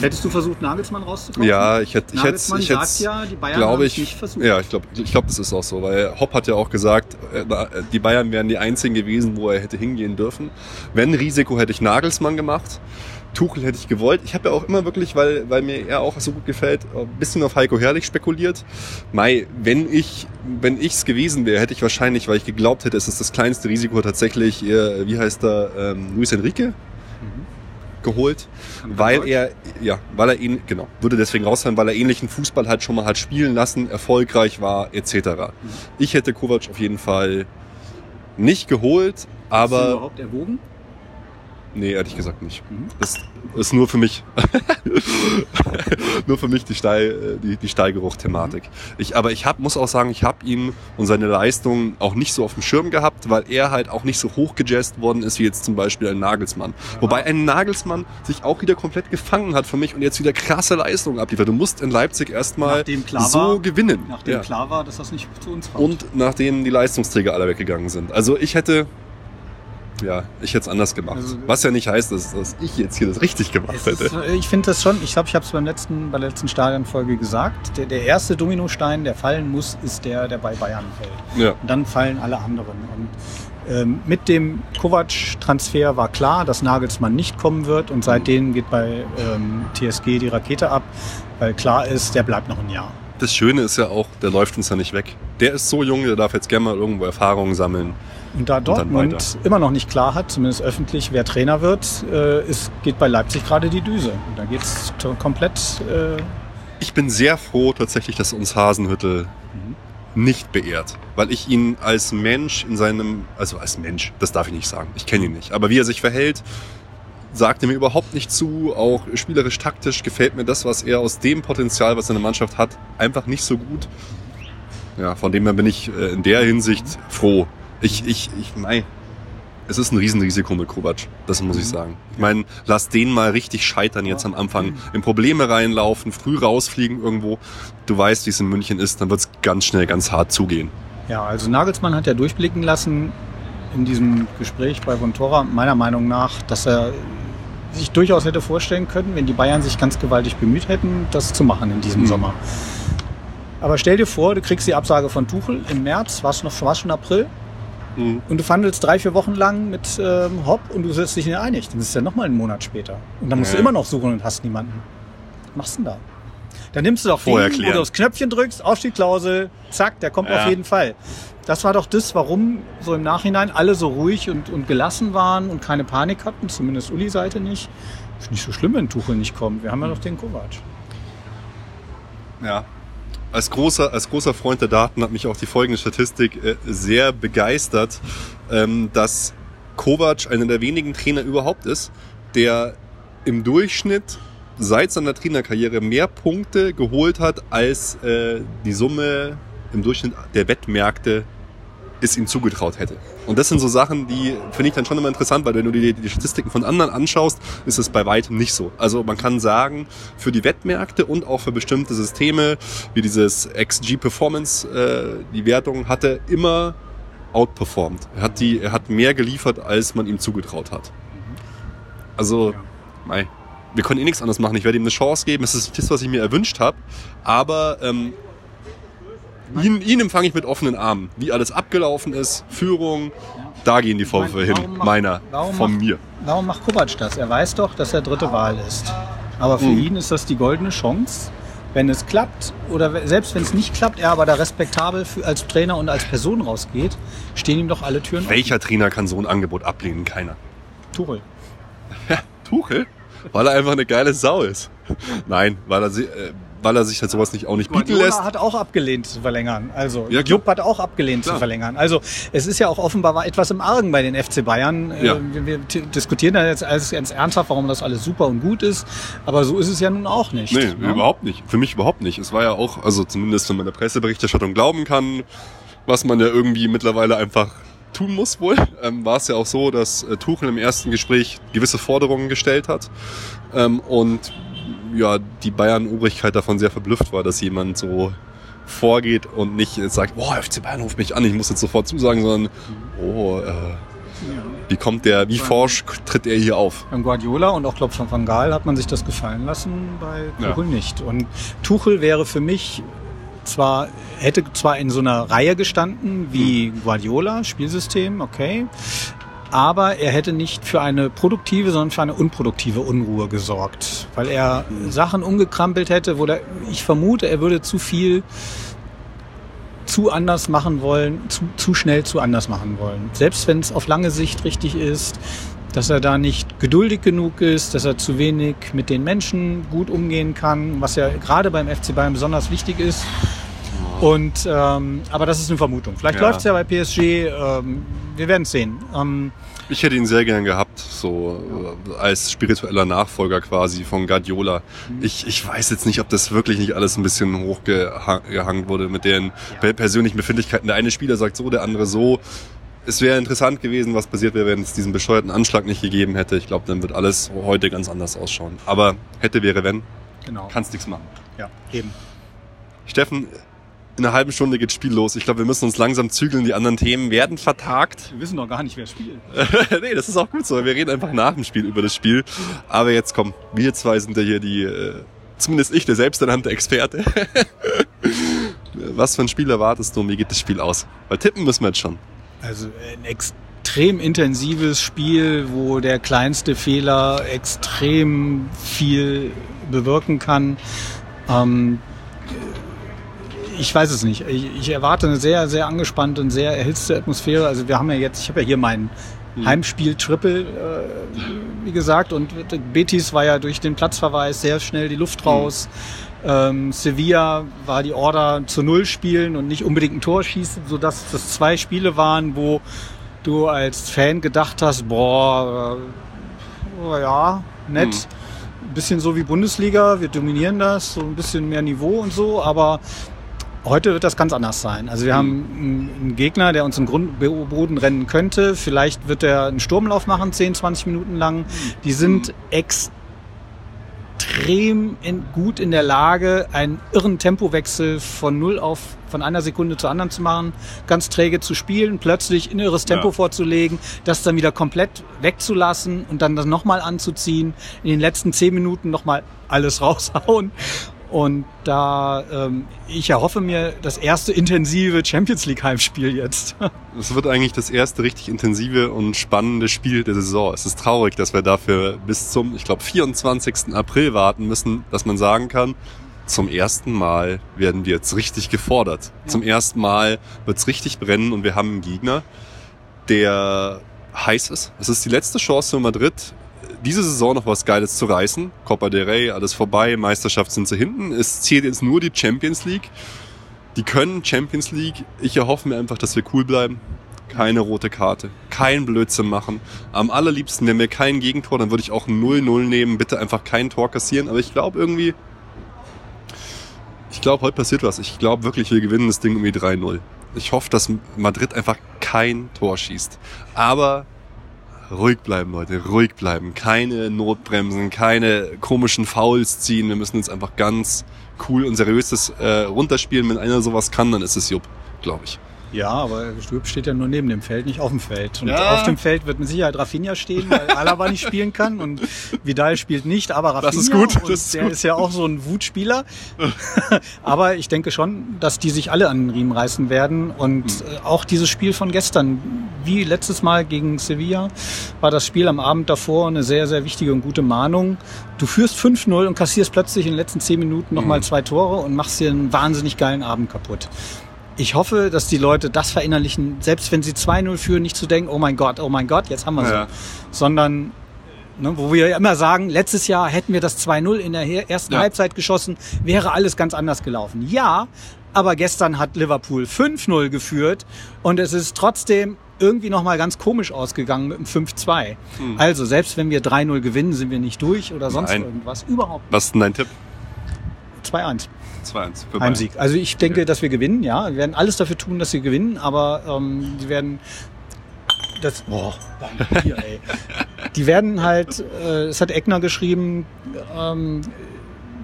Hättest du versucht, Nagelsmann rauszukommen? Ja, ich hätte, ich hätte, ich hätte, ja, die Bayern glaube ich, es nicht versucht. ja, ich glaube, ich glaube, das ist auch so, weil Hopp hat ja auch gesagt, äh, die Bayern wären die einzigen gewesen, wo er hätte hingehen dürfen. Wenn Risiko hätte ich Nagelsmann gemacht. Tuchel hätte ich gewollt. Ich habe ja auch immer wirklich, weil, weil mir er auch so gut gefällt, ein bisschen auf Heiko Herrlich spekuliert. Mai, wenn ich, wenn ich's gewesen wäre, hätte ich wahrscheinlich, weil ich geglaubt hätte, es ist das kleinste Risiko tatsächlich, äh, wie heißt er, ähm, Luis Enrique geholt, Kann weil er, ja, weil er ihn, genau, würde deswegen rausfallen, weil er ähnlichen Fußball halt schon mal hat spielen lassen, erfolgreich war, etc. Ich hätte Kovac auf jeden Fall nicht geholt, Hast du aber überhaupt erwogen? Nee, ehrlich gesagt nicht. Mhm. Das ist nur für mich, [LAUGHS] nur für mich die Steil, die, die Steigeruch-Thematik. Ich, aber ich hab, muss auch sagen, ich habe ihn und seine Leistung auch nicht so auf dem Schirm gehabt, weil er halt auch nicht so hochgejazzt worden ist wie jetzt zum Beispiel ein Nagelsmann. Wobei ein Nagelsmann sich auch wieder komplett gefangen hat für mich und jetzt wieder krasse Leistungen abliefert. Du musst in Leipzig erstmal so war- gewinnen. Nachdem Ja. klar war, dass das nicht zu uns kommt. Und nachdem die Leistungsträger alle weggegangen sind. Also ich hätte, ja, ich hätte es anders gemacht. Also- Was ja nicht heißt, dass, dass ich jetzt hier das richtig gemacht ist, hätte. äh, ich finde das schon, ich glaube, ich habe es beim letzten, bei der letzten Stadionfolge gesagt, der, der erste Dominostein, der fallen muss, ist der, der bei Bayern fällt. Ja. Und dann fallen alle anderen. Und ähm, mit dem Kovac-Transfer war klar, dass Nagelsmann nicht kommen wird und seitdem geht bei ähm, TSG die Rakete ab, weil klar ist, der bleibt noch ein Jahr. Das Schöne ist ja auch, der läuft uns ja nicht weg. Der ist so jung, der darf jetzt gerne mal irgendwo Erfahrungen sammeln. Und da Dortmund weiter. immer noch nicht klar hat, zumindest öffentlich, wer Trainer wird, äh, ist, geht bei Leipzig gerade die Düse. Und da geht es komplett äh, Ich bin sehr froh tatsächlich, dass uns Hasenhüttel nicht beehrt, weil ich ihn als Mensch in seinem, also als Mensch, das darf ich nicht sagen, ich kenne ihn nicht, aber wie er sich verhält, sagt er mir überhaupt nicht zu, auch spielerisch taktisch gefällt mir das, was er aus dem Potenzial, was seine Mannschaft hat, einfach nicht so gut. Ja, von dem her bin ich äh, in der Hinsicht froh. Ich, ich, ich, mei, es ist ein Riesenrisiko mit Kovac, das muss ich sagen. Ich meine, lass den mal richtig scheitern jetzt am Anfang, in Probleme reinlaufen, früh rausfliegen irgendwo. Du weißt, wie es in München ist, dann wird es ganz schnell ganz hart zugehen. Ja, also Nagelsmann hat ja durchblicken lassen in diesem Gespräch bei Vontora, meiner Meinung nach, dass er sich durchaus hätte vorstellen können, wenn die Bayern sich ganz gewaltig bemüht hätten, das zu machen in diesem Mhm. Sommer. Aber stell dir vor, du kriegst die Absage von Tuchel im März, war es noch war schon April, und du verhandelst drei, vier Wochen lang mit ähm, Hopp und du setzt dich nicht einig. Dann ist es ja nochmal einen Monat später. Und dann musst Ja. du immer noch suchen und hast niemanden. Was machst du denn da? Dann nimmst du doch Vorher den, wo klären. du aufs Knöpfchen drückst, Aufstiegsklausel, zack, der kommt Ja. auf jeden Fall. Das war doch das, warum so im Nachhinein alle so ruhig und, und gelassen waren und keine Panik hatten, zumindest Uli-Seite nicht. Ist nicht so schlimm, wenn Tuchel nicht kommt. Wir haben ja noch den Kovac. Ja. Als großer, als großer Freund der Daten hat mich auch die folgende Statistik äh, sehr begeistert, ähm, dass Kovac einer der wenigen Trainer überhaupt ist, der im Durchschnitt seit seiner Trainerkarriere mehr Punkte geholt hat, als äh, die Summe im Durchschnitt der Wettmärkte es ihm zugetraut hätte. Und das sind so Sachen, die finde ich dann schon immer interessant, weil wenn du dir die Statistiken von anderen anschaust, ist es bei weitem nicht so. Also man kann sagen, für die Wettmärkte und auch für bestimmte Systeme, wie dieses XG Performance, äh, die Wertung hatte immer outperformed. Er hat, die, er hat mehr geliefert, als man ihm zugetraut hat. Also, mei, wir können eh nichts anderes machen. Ich werde ihm eine Chance geben. Es ist das, was ich mir erwünscht habe. Aber ähm, ihn, ihn empfange ich mit offenen Armen. Wie alles abgelaufen ist, Führung, da gehen die Vorwürfe hin. warum Meiner, warum von macht- mir. Warum macht Kovac das? Er weiß doch, dass er dritte Wahl ist. Aber für Mhm. ihn ist das die goldene Chance. Wenn es klappt oder selbst wenn es nicht klappt, er aber da respektabel für, als Trainer und als Person rausgeht, stehen ihm doch alle Türen Welcher Trainer kann so ein Angebot ablehnen? Keiner. offen. Tuchel. [LAUGHS] Tuchel? Weil er einfach eine geile Sau ist. Nein, weil er, äh, weil er sich halt sowas nicht auch nicht bieten Guardiola lässt. hat auch abgelehnt zu verlängern. Also Ja. Jupp hat auch abgelehnt Klar. zu verlängern. Also es ist ja auch offenbar etwas im Argen bei den FC Bayern. Äh, Ja. Wir, wir diskutieren da jetzt alles ganz ernsthaft, warum das alles super und gut ist. Aber so ist es ja nun auch nicht. Nee, ne? überhaupt nicht. Für mich überhaupt nicht. Es war ja auch, also zumindest wenn man der Presseberichterstattung glauben kann, was man ja irgendwie mittlerweile einfach tun muss wohl, [LAUGHS] ähm, war es ja auch so, dass äh, Tuchel im ersten Gespräch gewisse Forderungen gestellt hat ähm, und ja, die Bayern-Obrigkeit davon sehr verblüfft war, dass jemand so vorgeht und nicht sagt, boah, FC Bayern ruft mich an, ich muss jetzt sofort zusagen, sondern, oh, äh, wie kommt der, wie forsch tritt er hier auf? Beim Guardiola und auch Klopp von Van Gaal hat man sich das gefallen lassen, bei Ja. Tuchel nicht. Und Tuchel wäre für mich zwar, hätte zwar in so einer Reihe gestanden wie Guardiola, Spielsystem, okay, aber er hätte nicht für eine produktive, sondern für eine unproduktive Unruhe gesorgt, weil er Sachen umgekrampelt hätte, wo der, ich vermute, er würde zu viel zu anders machen wollen, zu, zu schnell zu anders machen wollen. Selbst wenn es auf lange Sicht richtig ist, dass er da nicht geduldig genug ist, dass er zu wenig mit den Menschen gut umgehen kann, was ja gerade beim FC Bayern besonders wichtig ist. Und ähm, aber das ist eine Vermutung. Vielleicht Ja. läuft's ja bei PSG. Ähm, wir werden es sehen. Ähm, Ich hätte ihn sehr gern gehabt, so äh, als spiritueller Nachfolger quasi von Guardiola. Ich, ich weiß jetzt nicht, ob das wirklich nicht alles ein bisschen hochgehangen wurde mit den per- persönlichen Befindlichkeiten. Der eine Spieler sagt so, der andere so. Es wäre interessant gewesen, was passiert wäre, wenn es diesen bescheuerten Anschlag nicht gegeben hätte. Ich glaube, dann wird alles heute ganz anders ausschauen. Aber hätte, wäre, wenn, genau. kannst nichts machen. Ja, eben. Steffen, in einer halben Stunde geht Spiel los. Ich glaube, wir müssen uns langsam zügeln. Die anderen Themen werden vertagt. Wir wissen noch gar nicht, wer spielt. [LAUGHS] nee, das ist auch gut so. Wir reden einfach nach dem Spiel über das Spiel. Aber jetzt komm, wir zwei sind ja hier die, äh, zumindest ich, der selbsternannte Experte. [LAUGHS] Was für ein Spiel erwartest du und wie geht das Spiel aus? Weil tippen müssen wir jetzt schon. Also ein extrem intensives Spiel, wo der kleinste Fehler extrem viel bewirken kann. Ähm, ich weiß es nicht. Ich, ich erwarte eine sehr, sehr angespannte und sehr erhitzte Atmosphäre. Also wir haben ja jetzt, ich habe ja hier mein Heimspiel-Triple, äh, wie gesagt, und Betis war ja durch den Platzverweis sehr schnell die Luft raus. Ähm, Sevilla war die Order zu Null spielen und nicht unbedingt ein Tor schießen, sodass das zwei Spiele waren, wo du als Fan gedacht hast, boah, äh, ja, nett. Ein bisschen so wie Bundesliga, wir dominieren das, so ein bisschen mehr Niveau und so, aber heute wird das ganz anders sein. Also wir haben einen Gegner, der uns im Grund Boden rennen könnte. Vielleicht wird er einen Sturmlauf machen, 10, 20 Minuten lang. Die sind extrem in, gut in der Lage, einen irren Tempowechsel von null auf von einer Sekunde zur anderen zu machen, ganz träge zu spielen, plötzlich ein irres Tempo Ja. vorzulegen, das dann wieder komplett wegzulassen und dann das nochmal anzuziehen, in den letzten zehn Minuten nochmal alles [LAUGHS] raushauen. Und da ähm, ich erhoffe mir das erste intensive Champions League Heimspiel jetzt. [LAUGHS] Es wird eigentlich das erste richtig intensive und spannende Spiel der Saison. Es ist traurig, dass wir dafür bis zum, ich glaube, 24. April warten müssen, dass man sagen kann, zum ersten Mal werden wir jetzt richtig gefordert. Zum ersten Mal wird's richtig brennen und wir haben einen Gegner, der heiß ist. Es ist die letzte Chance für Madrid, diese Saison noch was Geiles zu reißen. Copa del Rey, alles vorbei, Meisterschaft sind sie hinten. Es zählt jetzt nur die Champions League. Die können Champions League. Ich erhoffe mir einfach, dass wir cool bleiben. Keine rote Karte. Kein Blödsinn machen. Am allerliebsten, wenn wir kein Gegentor, dann würde ich auch 0-0 nehmen. Bitte einfach kein Tor kassieren. Aber ich glaube irgendwie, ich glaube, heute passiert was. Ich glaube wirklich, wir gewinnen das Ding irgendwie 3-0. Ich hoffe, dass Madrid einfach kein Tor schießt. Aber ruhig bleiben, Leute, ruhig bleiben. Keine Notbremsen, keine komischen Fouls ziehen. Wir müssen jetzt einfach ganz cool und seriös das äh, runterspielen. Wenn einer sowas kann, dann ist es Jupp, glaube ich. Ja, aber Stülp steht ja nur neben dem Feld, nicht auf dem Feld. Und Ja. auf dem Feld wird mit Sicherheit Rafinha stehen, weil [LAUGHS] Alaba nicht spielen kann und Vidal spielt nicht, aber Rafinha. Das ist gut, das ist der gut. ist ja auch so ein Wutspieler. [LAUGHS] aber ich denke schon, dass die sich alle an den Riemen reißen werden. Und Hm. äh, auch dieses Spiel von gestern, wie letztes Mal gegen Sevilla, war das Spiel am Abend davor eine sehr, sehr wichtige und gute Mahnung. Du führst 5-0 und kassierst plötzlich in den letzten 10 Minuten nochmal Hm. zwei Tore und machst dir einen wahnsinnig geilen Abend kaputt. Ich hoffe, dass die Leute das verinnerlichen, selbst wenn sie 2-0 führen, nicht zu denken, oh mein Gott, oh mein Gott, jetzt haben wir sie. Ja. Sondern, ne, wo wir ja immer sagen, letztes Jahr hätten wir das 2-0 in der ersten Ja. Halbzeit geschossen, wäre alles ganz anders gelaufen. Ja, aber gestern hat Liverpool 5-0 geführt und es ist trotzdem irgendwie nochmal ganz komisch ausgegangen mit dem 5-2. Also, selbst wenn wir 3-0 gewinnen, sind wir nicht durch oder sonst Nein. irgendwas. Überhaupt Was ist denn dein Tipp? nicht. 2-1. 2-1 für Bayern. Heimsieg. Also ich denke, dass wir gewinnen, ja. Wir werden alles dafür tun, dass wir gewinnen, aber ähm, die werden das boah, hier, ey. Die werden halt, äh, es hat Eckner geschrieben, ähm,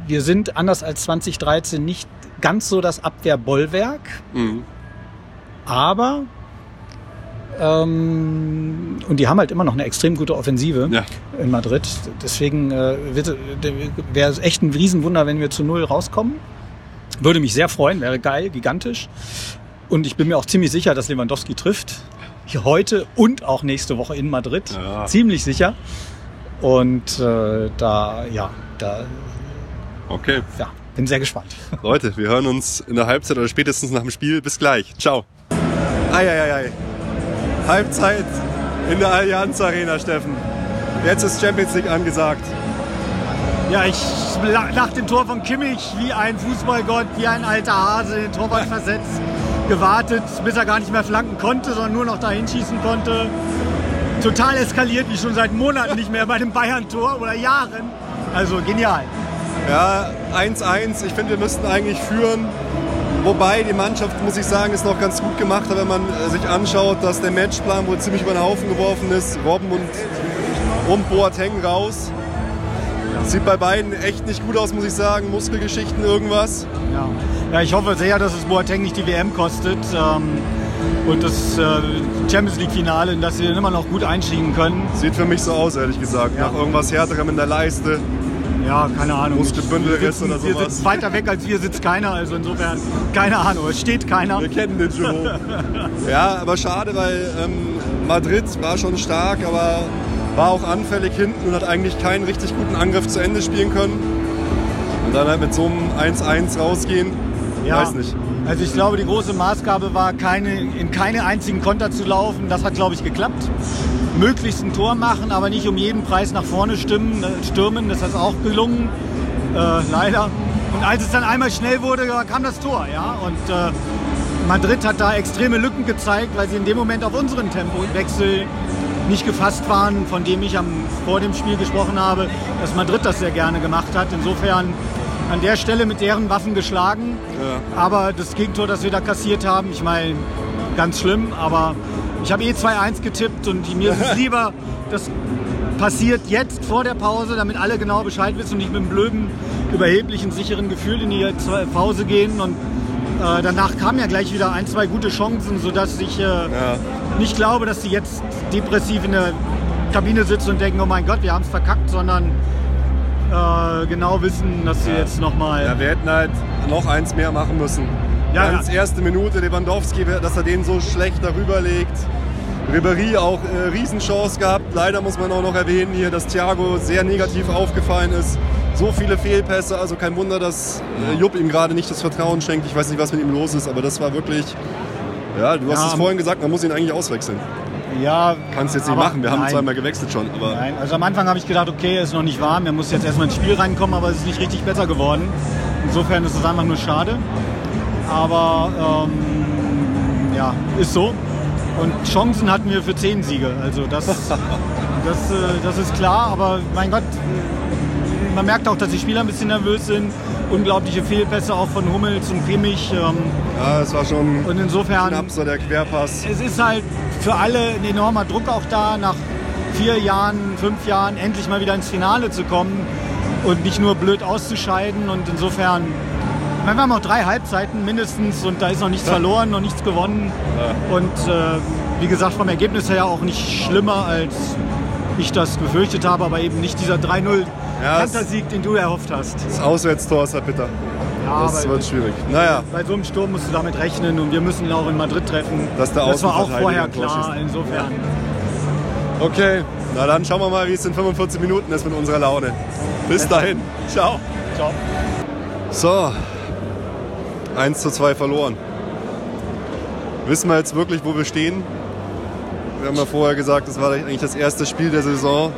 wir sind anders als 2013 nicht ganz so das Abwehrbollwerk, Mhm. aber ähm, und die haben halt immer noch eine extrem gute Offensive Ja. in Madrid. Deswegen äh, wäre es echt ein Riesenwunder, wenn wir zu null rauskommen. Würde mich sehr freuen, wäre geil, gigantisch. Und ich bin mir auch ziemlich sicher, dass Lewandowski trifft. Hier heute und auch nächste Woche in Madrid. Ja. Ziemlich sicher. Und äh, da, ja, da, Okay. ja, bin sehr gespannt. [LAUGHS] Leute, wir hören uns in der Halbzeit oder spätestens nach dem Spiel. Bis gleich. Ciao. Eieiei. Halbzeit in der Allianz Arena, Steffen. Jetzt ist Champions League angesagt. Ja, ich nach dem Tor von Kimmich wie ein Fußballgott, wie ein alter Hase, den Torwart [LAUGHS] versetzt, gewartet, bis er gar nicht mehr flanken konnte, sondern nur noch dahin schießen konnte. Total eskaliert, wie schon seit Monaten nicht mehr bei dem Bayern-Tor oder Jahren. Also genial. Ja, 1-1. Ich finde, wir müssten eigentlich führen. Wobei die Mannschaft, muss ich sagen, es noch ganz gut gemacht hat, wenn man äh, sich anschaut, dass der Matchplan wohl ziemlich über den Haufen geworfen ist. Robben und, und Boateng raus. Sieht bei beiden echt nicht gut aus, muss ich sagen. Muskelgeschichten, irgendwas. Ja. ja, ich hoffe sehr, dass es Boateng nicht die WM kostet ähm, und das äh, Champions League-Finale, in das wir immer noch gut einschieben können. Sieht für mich so aus, ehrlich gesagt. Ja. Nach irgendwas härterem in der Leiste. Ja, keine Ahnung. Muskelbündelriss Wir sitzen- oder sowas. sitzen weiter weg als wir sitzt keiner, also insofern keine Ahnung. Es steht keiner. Wir kennen den Jerome. [LAUGHS] ja, aber schade, weil ähm, Madrid war schon stark, aber war auch anfällig hinten und hat eigentlich keinen richtig guten Angriff zu Ende spielen können. Und dann halt mit so einem 1-1 rausgehen, weiß nicht. Also ich glaube, die große Maßgabe war, keine, in keine einzigen Konter zu laufen. Das hat, glaube ich, geklappt. Möglichst ein Tor machen, aber nicht um jeden Preis nach vorne stimmen, äh, stürmen. Das ist auch gelungen, äh, leider. Und als es dann einmal schnell wurde, ja, kam das Tor. Ja? Und äh, Madrid hat da extreme Lücken gezeigt, weil sie in dem Moment auf unseren Tempowechsel nicht gefasst waren, von dem ich am, vor dem Spiel gesprochen habe, dass Madrid das sehr gerne gemacht hat. Insofern an der Stelle mit deren Waffen geschlagen. Aber das Gegentor, das wir da kassiert haben, ich meine, ganz schlimm. Aber ich habe eh 2-1 getippt und mir ist es [LAUGHS] lieber, das passiert jetzt vor der Pause, damit alle genau Bescheid wissen und nicht mit einem blöden, überheblichen, sicheren Gefühl in die Pause gehen. Und äh, danach kamen ja gleich wieder ein, zwei gute Chancen, sodass ich äh, nicht glaube, dass sie jetzt depressiv in der Kabine sitzen und denken, oh mein Gott, wir haben es verkackt, sondern äh, genau wissen, dass sie jetzt nochmal... Ja, wir hätten halt noch eins mehr machen müssen. Ja, Ganz ja. erste Minute Lewandowski, dass er den so schlecht darüber legt. Ribéry auch äh, Riesenchance gehabt. Leider muss man auch noch erwähnen hier, dass Thiago sehr negativ aufgefallen ist. So viele Fehlpässe, also kein Wunder, dass äh, Jupp ihm gerade nicht das Vertrauen schenkt. Ich weiß nicht, was mit ihm los ist, aber das war wirklich. Ja, du hast Ja, es vorhin gesagt, man muss ihn eigentlich auswechseln. Ja, Kannst jetzt nicht machen, wir haben nein. zweimal gewechselt schon, aber Nein, also am Anfang habe ich gedacht, okay, er ist noch nicht warm, er muss jetzt erstmal ins Spiel reinkommen, aber es ist nicht richtig besser geworden. Insofern ist es einfach nur schade. Aber ähm, ja, ist so. Und Chancen hatten wir für zehn Siege. Also das, [LAUGHS] das, äh, das ist klar, aber mein Gott, man merkt auch, dass die Spieler ein bisschen nervös sind. Unglaubliche Fehlpässe auch von Hummels und Kimmich. Ähm, ja, es war schon und insofern knapp so der Querpass. es ist halt für alle ein enormer Druck auch da, nach vier Jahren, fünf Jahren endlich mal wieder ins Finale zu kommen und nicht nur blöd auszuscheiden. Und insofern wir haben auch drei Halbzeiten mindestens und da ist noch nichts [LAUGHS] verloren, noch nichts gewonnen. Und äh, wie gesagt, vom Ergebnis her auch nicht schlimmer, als ich das befürchtet habe, aber eben nicht dieser 3-0 Ja, Kantersieg, den du erhofft hast. Das Auswärtstor ist halt bitter. Ja, Das wird schwierig. Naja, bei so einem Sturm musst du damit rechnen und wir müssen ihn auch in Madrid treffen. Der das war auch vorher klar, insofern. okay. Na dann schauen wir mal, wie es in 45 Minuten ist mit unserer Laune. Bis dahin. Ciao. Ciao. So. 1 zu 2 verloren. Wissen wir jetzt wirklich, wo wir stehen? Wir haben ja vorher gesagt, das war eigentlich das erste Spiel der Saison,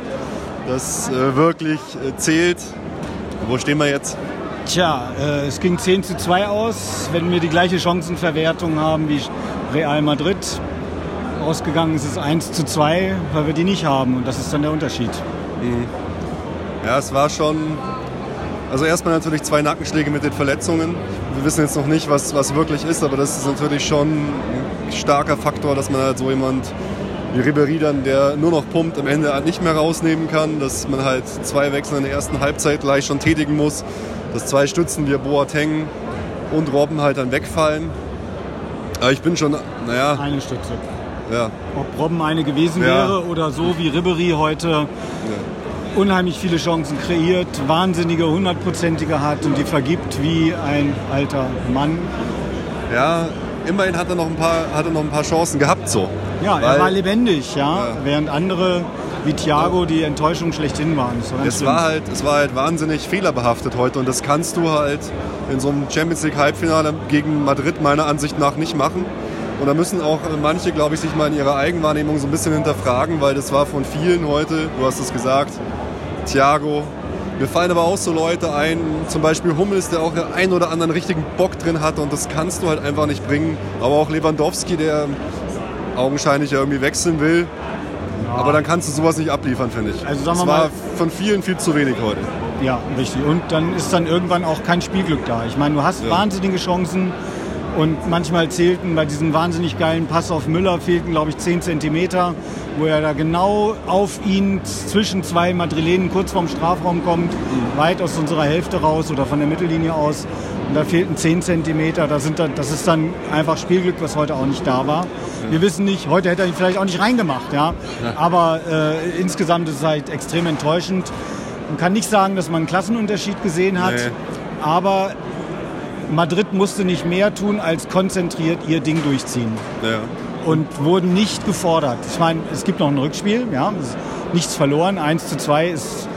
das äh, wirklich äh, zählt. Wo stehen wir jetzt? Tja, äh, es ging 10 zu 2 aus. Wenn wir die gleiche Chancenverwertung haben wie Real Madrid, ausgegangen ist es 1 zu 2, weil wir die nicht haben. Und das ist dann der Unterschied. Ja, es war schon. Also erstmal natürlich zwei Nackenschläge mit den Verletzungen. Wir wissen jetzt noch nicht, was, was wirklich ist, aber das ist natürlich schon ein starker Faktor, dass man halt so jemand wie Ribéry dann, der nur noch pumpt, am Ende halt nicht mehr rausnehmen kann, dass man halt zwei Wechsel in der ersten Halbzeit gleich schon tätigen muss, dass zwei Stützen wie Boateng und Robben halt dann wegfallen. Aber ich bin schon, naja, Eine Stütze. ja, Ob Robben eine gewesen Ja. wäre oder so wie Ribery heute unheimlich viele Chancen kreiert, wahnsinnige hundertprozentige hat und die vergibt wie ein alter Mann. ja, immerhin hat er noch ein paar, hat er noch ein paar Chancen gehabt so. Ja, er Weil- war lebendig, ja, Ja. während andere wie Thiago die Enttäuschung schlechthin waren. War Es schlimm. war, halt, es war halt wahnsinnig fehlerbehaftet heute und das kannst du halt in so einem Champions League Halbfinale gegen Madrid meiner Ansicht nach nicht machen. Und da müssen auch manche, glaube ich, sich mal in ihrer Eigenwahrnehmung so ein bisschen hinterfragen, weil das war von vielen heute, du hast es gesagt, Thiago. Mir fallen aber auch so Leute ein, zum Beispiel Hummels, der auch einen oder anderen richtigen Bock drin hatte und das kannst du halt einfach nicht bringen. Aber auch Lewandowski, der augenscheinlich irgendwie wechseln will. Aber dann kannst du sowas nicht abliefern, finde ich. Also sagen wir es war mal- von vielen viel zu wenig heute. Ja, richtig. Und dann ist dann irgendwann auch kein Spielglück da. Ich meine, du hast Ja. wahnsinnige Chancen und manchmal zählten bei diesem wahnsinnig geilen Pass auf Müller fehlten, glaube ich, 10 Zentimeter, wo er da genau auf ihn zwischen zwei Madrilenen kurz vorm Strafraum kommt, weit aus unserer Hälfte raus oder von der Mittellinie aus. Und da fehlten 10 Zentimeter. Das, sind dann, das ist dann einfach Spielglück, was heute auch nicht da war. Wir wissen nicht, heute hätte er ihn vielleicht auch nicht reingemacht. Ja? Aber äh, insgesamt ist es halt extrem enttäuschend. Man kann nicht sagen, dass man einen Klassenunterschied gesehen hat, Nee. aber Madrid musste nicht mehr tun, als konzentriert ihr Ding durchziehen. Ja. Und wurden nicht gefordert. Ich meine, es gibt noch ein Rückspiel, ja, nichts verloren. 1 zu 2 ist,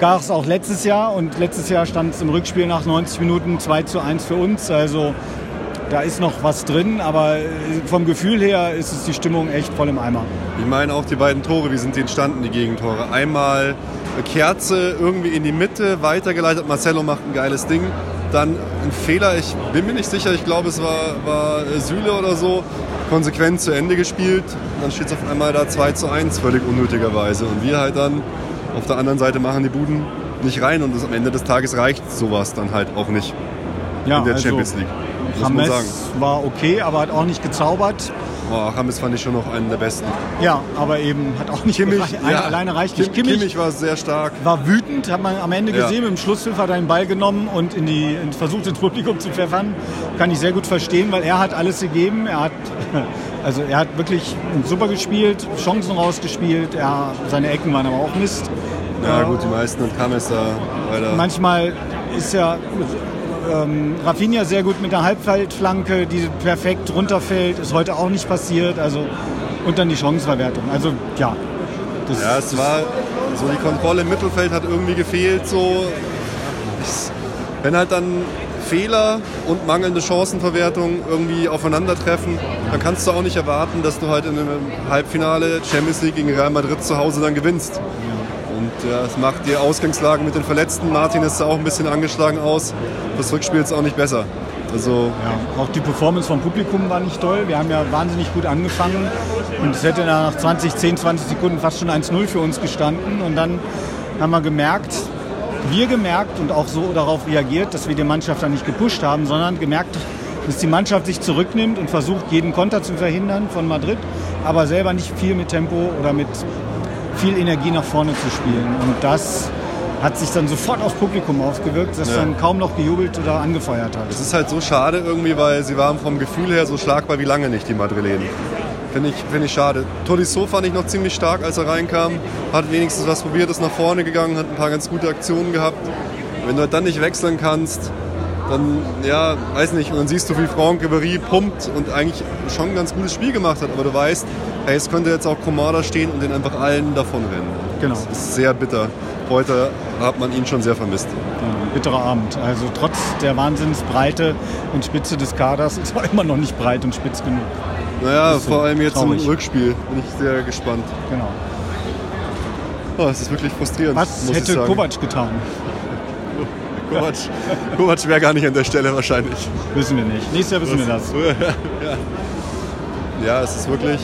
gab es auch letztes Jahr und letztes Jahr stand es im Rückspiel nach 90 Minuten 2 zu 1 für uns. Also da ist noch was drin, aber äh, vom Gefühl her ist es die Stimmung echt voll im Eimer. Ich meine auch die beiden Tore, wie sind die entstanden, die Gegentore? Einmal eine Kerze irgendwie in die Mitte, weitergeleitet, Marcelo macht ein geiles Ding. Dann ein Fehler, ich bin mir nicht sicher, ich glaube es war, war äh, Süle oder so, konsequent zu Ende gespielt. Dann steht es auf einmal da 2 zu 1, völlig unnötigerweise. Und wir halt dann auf der anderen Seite machen die Buden nicht rein und das, am Ende des Tages reicht sowas dann halt auch nicht Ja, in der also Champions League. Muss James war okay, aber hat auch nicht gezaubert. Oh, James fand ich schon noch einen der besten. Ja, aber eben hat auch nicht. Einer ja, alleine reicht nicht. Kimmich, Kimmich war sehr stark. war wütend, hat man am Ende Ja. gesehen. Mit dem Schlusspfiff hat er den Ball genommen und in die, in, versucht ins Publikum zu pfeffern. Kann ich sehr gut verstehen, weil er hat alles gegeben. Er hat, [LAUGHS] also er hat wirklich super gespielt, Chancen rausgespielt. Er, seine Ecken waren aber auch Mist. Ja Äh, gut, die meisten und James da weiter. Manchmal ist ja ähm, Rafinha sehr gut mit der Halbfeldflanke, die perfekt runterfällt. Ist heute auch nicht passiert. Also, und dann die Chancenverwertung. Also ja. Das, Ja, es war so die Kontrolle im Mittelfeld hat irgendwie gefehlt. So, wenn halt dann Fehler und mangelnde Chancenverwertung irgendwie aufeinandertreffen, dann kannst du auch nicht erwarten, dass du halt in einem Halbfinale Champions League gegen Real Madrid zu Hause dann gewinnst. Ja, es macht die Ausgangslage mit den Verletzten. Martin ist auch ein bisschen angeschlagen aus. Das Rückspiel ist auch nicht besser. Also Ja, auch die Performance vom Publikum war nicht toll. Wir haben ja wahnsinnig gut angefangen und es hätte nach 20, 10, 20 Sekunden fast schon 1-0 für uns gestanden. Und dann haben wir gemerkt, wir gemerkt und auch so darauf reagiert, dass wir die Mannschaft dann nicht gepusht haben, sondern gemerkt, dass die Mannschaft sich zurücknimmt und versucht, jeden Konter zu verhindern von Madrid, aber selber nicht viel mit Tempo oder mit viel Energie nach vorne zu spielen. Und das hat sich dann sofort aufs Publikum ausgewirkt, das Ja. dann kaum noch gejubelt oder angefeuert hat. Es ist halt so schade irgendwie, weil sie waren vom Gefühl her so schlagbar wie lange nicht, die Madrilenen. Finde ich, finde ich schade. Tolisso fand ich noch ziemlich stark, als er reinkam. Hat wenigstens was probiert, ist nach vorne gegangen, hat ein paar ganz gute Aktionen gehabt. Wenn du dann nicht wechseln kannst, dann, ja, weiß nicht, und dann siehst du, wie Franck Ribéry pumpt und eigentlich schon ein ganz gutes Spiel gemacht hat. Aber du weißt, hey, es könnte jetzt auch Komada stehen und den einfach allen davon rennen. Genau. Das ist sehr bitter. Heute hat man ihn schon sehr vermisst. Ja, bitterer Abend. Also trotz der Wahnsinnsbreite und Spitze des Kaders ist er immer noch nicht breit und spitz genug. Naja, so vor allem jetzt traurig. im Rückspiel bin ich sehr gespannt. Genau. Oh, es ist wirklich frustrierend. Was hätte. Kovac getan? Kovac, Kovac wäre gar nicht an der Stelle wahrscheinlich. Wissen wir nicht. Nächstes Jahr wissen wir das. Ja, es ist wirklich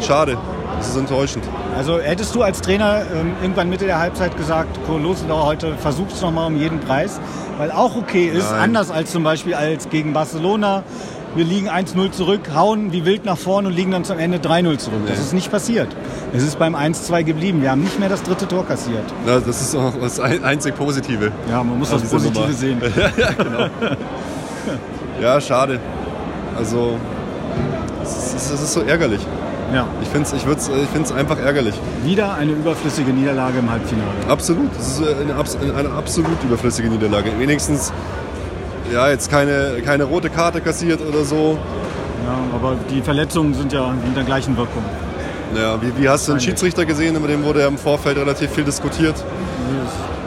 schade. Es ist enttäuschend. Also hättest du als Trainer ähm, irgendwann Mitte der Halbzeit gesagt, Losenauer heute versucht es nochmal um jeden Preis, weil auch okay ist, Nein. anders als zum Beispiel als gegen Barcelona. Wir liegen 1-0 zurück, hauen wie wild nach vorne und liegen dann zum Ende 3-0 zurück. Das Nee. ist nicht passiert. Es ist beim 1-2 geblieben. Wir haben nicht mehr das dritte Tor kassiert. Ja, das ist auch das ein- einzig Positive. Ja, man muss [LAUGHS] Ja, das Positive Nummer. sehen. Ja, schade. Also, es ist, es ist so ärgerlich. Ja, Ich finde es ich würd's- ich find's einfach ärgerlich. wieder eine überflüssige Niederlage im Halbfinale. Absolut. Das ist eine, eine absolut überflüssige Niederlage. Wenigstens, ja, jetzt keine, keine rote Karte kassiert oder so. Ja, aber die Verletzungen sind ja in der gleichen Wirkung. Ja, wie, wie hast du den. Schiedsrichter gesehen? Über den wurde ja im Vorfeld relativ viel diskutiert.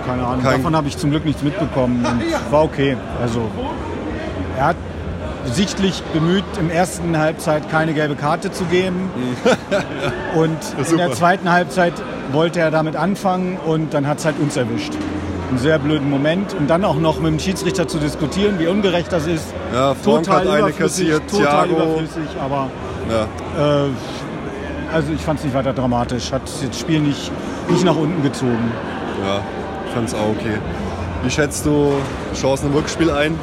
Keine Ahnung, Kein- davon habe ich zum Glück nichts mitbekommen. War okay. Also er hat sichtlich bemüht, im ersten Halbzeit keine gelbe Karte zu geben. [LAUGHS] Und in der zweiten Halbzeit wollte er damit anfangen und dann hat es halt uns erwischt. Einen sehr blöden Moment. Und dann auch noch mit dem Schiedsrichter zu diskutieren, wie ungerecht das ist. Ja, Frank total hat eine kassiert, total Thiago. überflüssig, aber Ja. äh, also ich fand es nicht weiter dramatisch. Hat das Spiel nicht, nicht nach unten gezogen. Ja, ich fand's auch okay. Wie schätzt du Chancen im Rückspiel ein?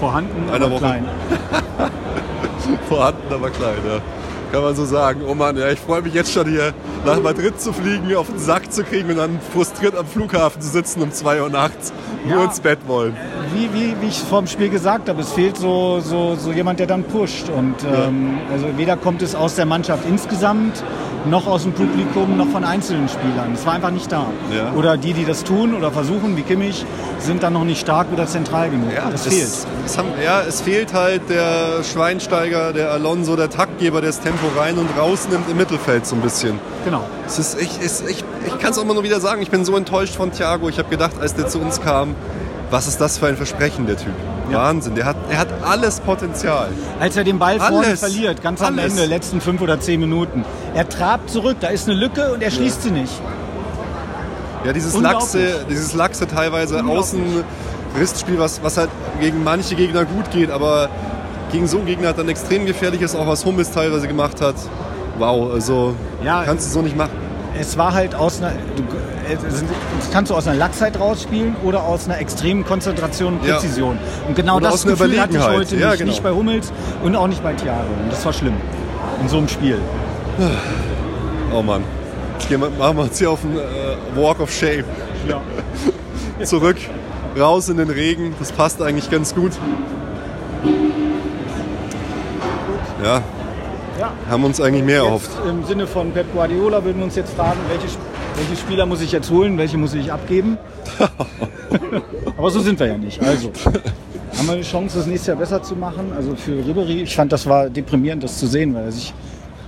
Vorhanden, Eine aber Woche. klein. [LAUGHS] Vorhanden, aber klein, ja. Kann man so sagen. Oh Mann, ja, ich freue mich jetzt schon hier nach Madrid zu fliegen, auf den Sack zu kriegen und dann frustriert am Flughafen zu sitzen um 2 Uhr nachts, nur Ja. ins Bett wollen. Wie, wie, wie ich vor dem Spiel gesagt habe, es fehlt so, so, so jemand, der dann pusht. Und ähm, also weder kommt es aus der Mannschaft insgesamt, noch aus dem Publikum, noch von einzelnen Spielern. Es war einfach nicht da. Ja. Oder die, die das tun oder versuchen, wie Kimmich, sind dann noch nicht stark oder zentral genug. das es, fehlt. Es haben, ja, es fehlt halt der Schweinsteiger, der Alonso, der Taktgeber, der das Tempo rein und rausnimmt im Mittelfeld so ein bisschen. Genau. Es ist, ich ich, ich, ich kann es auch immer nur wieder sagen, ich bin so enttäuscht von Thiago. Ich habe gedacht, als der zu uns kam, was ist das für ein Versprechen, der Typ. Ja. Wahnsinn, der hat, er hat alles Potenzial. Als er den Ball vorne verliert, ganz am Alles. Ende, letzten fünf oder zehn Minuten. Er trabt zurück, da ist eine Lücke und er schließt sie nicht. Ja, dieses. Lachse, dieses Lachse teilweise. Außenristspiel, was, was halt gegen manche Gegner gut geht, aber gegen so einen Gegner hat dann extrem gefährlich ist, auch was Hummels teilweise gemacht hat. Wow, also Ja. kannst du so nicht machen. Es war halt aus einer. Du, äh, das kannst du aus einer Lackzeit rausspielen oder aus einer extremen Konzentration und Ja. Präzision. Und genau Oder das Gefühl hatte ich heute Ja, nicht, genau. nicht bei Hummels und auch nicht bei Thiago. Und das war schlimm. In so einem Spiel. Oh Mann. Gehen wir, machen wir uns hier auf einen äh, Walk of Shame. Ja. [LAUGHS] Zurück, raus in den Regen. Das passt eigentlich ganz gut. Ja, ja. haben uns eigentlich mehr erhofft. Jetzt im Sinne von Pep Guardiola würden wir uns jetzt fragen, welche, welche Spieler muss ich jetzt holen, welche muss ich abgeben. [LAUGHS] Aber so sind wir ja nicht. Also haben wir eine Chance, das nächste Jahr besser zu machen. Also für Ribery, ich fand, das war deprimierend, das zu sehen, weil er sich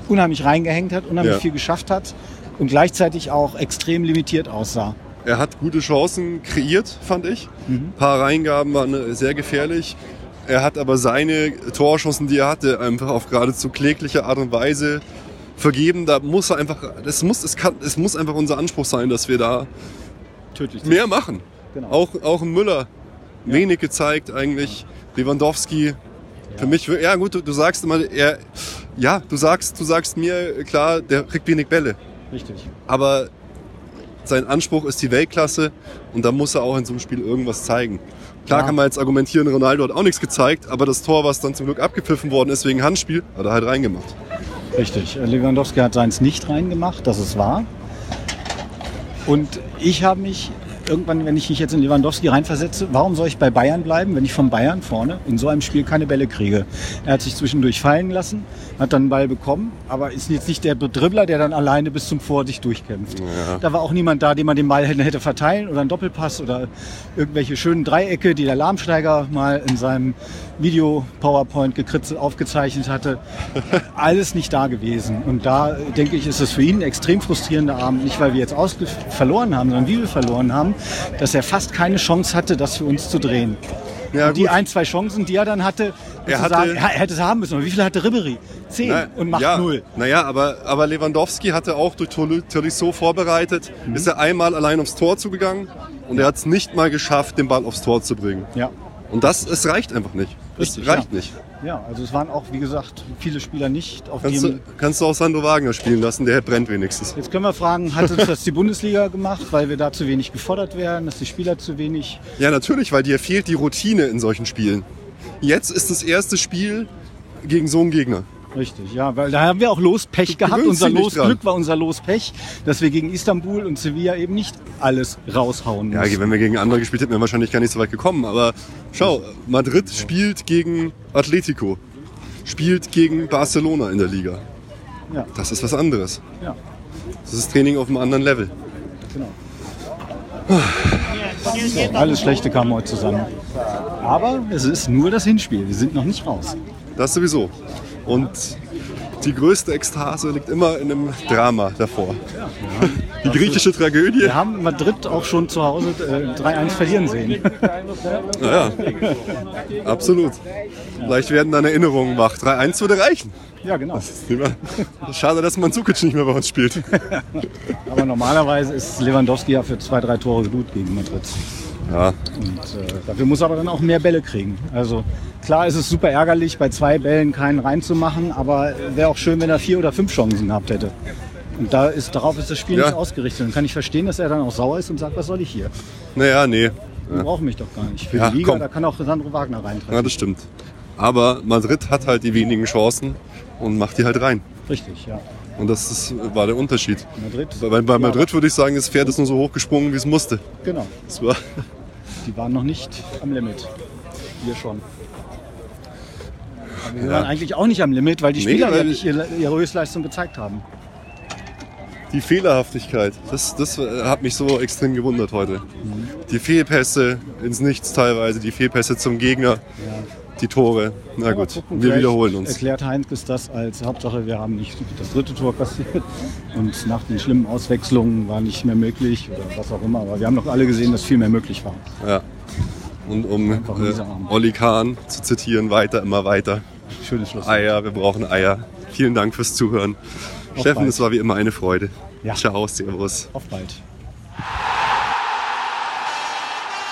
unheimlich reingehängt hat, unheimlich Ja. viel geschafft hat und gleichzeitig auch extrem limitiert aussah. Er hat gute Chancen kreiert, fand ich. Mhm. Ein paar Reingaben waren sehr gefährlich. Er hat aber seine Torchancen, die er hatte, einfach auf geradezu klägliche Art und Weise vergeben. Da muss er einfach, es muss, es kann, es muss einfach unser Anspruch sein, dass wir da Tödlich. mehr machen. Genau. Auch, auch ein Müller. Wenig gezeigt eigentlich. Lewandowski. Für mich, ja gut, du, du sagst immer, er, ja, du sagst, du sagst mir, klar, der kriegt wenig Bälle. Richtig. Aber sein Anspruch ist die Weltklasse und da muss er auch in so einem Spiel irgendwas zeigen. Klar Ja. kann man jetzt argumentieren, Ronaldo hat auch nichts gezeigt, aber das Tor, was dann zum Glück abgepfiffen worden ist wegen Handspiel, hat er halt reingemacht. Richtig. Lewandowski hat seins nicht reingemacht, das ist wahr. Und ich habe mich irgendwann, wenn ich mich jetzt in Lewandowski reinversetze, warum soll ich bei Bayern bleiben, wenn ich von Bayern vorne in so einem Spiel keine Bälle kriege? Er hat sich zwischendurch fallen lassen, hat dann einen Ball bekommen, aber ist jetzt nicht der Dribbler, der dann alleine bis zum Vor sich durchkämpft. Ja. Da war auch niemand da, dem man den Ball hätte verteilen oder einen Doppelpass oder irgendwelche schönen Dreiecke, die der Lahmsteiger mal in seinem Video PowerPoint aufgezeichnet hatte. [LAUGHS] Alles nicht da gewesen. Und da denke ich, ist es für ihn ein extrem frustrierender Abend. Nicht, weil wir jetzt verloren haben, sondern wie wir verloren haben, dass er fast keine Chance hatte, das für uns zu drehen. Ja, die ein, zwei Chancen, die er dann hatte, er, hatte, sagen, er hätte es haben müssen. Aber wie viele hatte Ribery? Zehn na, und macht ja, null. Naja, aber, aber Lewandowski hatte auch durch Tolisso vorbereitet, mhm. ist er einmal allein aufs Tor zugegangen und er hat es nicht mal geschafft, den Ball aufs Tor zu bringen. Ja. Und das, es reicht einfach nicht. Richtig, es reicht ja. nicht. Ja, also es waren auch, wie gesagt, viele Spieler nicht auf kannst dem... Du, kannst du auch Sandro Wagner spielen lassen, der brennt wenigstens. Jetzt können wir fragen, hat uns das die Bundesliga gemacht, weil wir da zu wenig gefordert werden, dass die Spieler zu wenig... Ja, natürlich, weil dir fehlt die Routine in solchen Spielen. Jetzt ist das erste Spiel gegen so einen Gegner. Richtig, ja, weil da haben wir auch Lospech gehabt. Unser Losglück war unser Lospech, dass wir gegen Istanbul und Sevilla eben nicht alles raushauen mussten. Ja, wenn wir gegen andere gespielt hätten, wären wir wahrscheinlich gar nicht so weit gekommen. Aber schau, Madrid spielt gegen Atletico, spielt gegen Barcelona in der Liga. Ja. Das ist was anderes. Ja. Das ist Training auf einem anderen Level. Genau. So, alles Schlechte kam heute zusammen. Aber es ist nur das Hinspiel. Wir sind noch nicht raus. Das sowieso. Und die größte Ekstase liegt immer in einem Drama davor. Die griechische Tragödie. Wir haben Madrid auch schon zu Hause äh, 3-1 verlieren sehen. Naja, absolut. Vielleicht werden dann Erinnerungen wach. 3-1 würde reichen. Ja, genau. Schade, dass Mandzukic nicht mehr bei uns spielt. [LAUGHS] Aber normalerweise ist Lewandowski ja für zwei, drei Tore gut gegen Madrid. Ja. Und äh, dafür muss er aber dann auch mehr Bälle kriegen. Also klar ist es super ärgerlich, bei zwei Bällen keinen reinzumachen, aber wäre auch schön, wenn er vier oder fünf Chancen gehabt hätte. Und da ist, darauf ist das Spiel ja. nicht ausgerichtet. Dann kann ich verstehen, dass er dann auch sauer ist und sagt, was soll ich hier? Naja, nee. Die ja. brauchen mich doch gar nicht. Für ja, die Liga, komm. da kann auch Sandro Wagner reintreffen. Ja, das stimmt. Aber Madrid hat halt die wenigen Chancen und macht die halt rein. Richtig, ja. Und das ist, war der Unterschied. Madrid. Bei, bei Madrid würde ich sagen, das Pferd ist nur so hochgesprungen, wie es musste. Genau. War die waren noch nicht am Limit. Wir schon. Aber wir ja. waren eigentlich auch nicht am Limit, weil die Spieler nee, weil ja nicht ihre, ihre Höchstleistung gezeigt haben. Die Fehlerhaftigkeit, das, das hat mich so extrem gewundert heute. Mhm. Die Fehlpässe ins Nichts teilweise, die Fehlpässe zum Gegner. Ja die Tore. Na gut, gucken, wir wiederholen uns. Erklärt Heinz das als Hauptsache, wir haben nicht das dritte Tor kassiert und nach den schlimmen Auswechslungen war nicht mehr möglich oder was auch immer. Aber wir haben doch alle gesehen, dass viel mehr möglich war. Ja. Und um äh, Olli Kahn zu zitieren, weiter, immer weiter. Schönes Schluss. Eier, wir brauchen Eier. Vielen Dank fürs Zuhören. Auf Steffen, es war wie immer eine Freude. Ja. Ciao, Servus. Auf bald.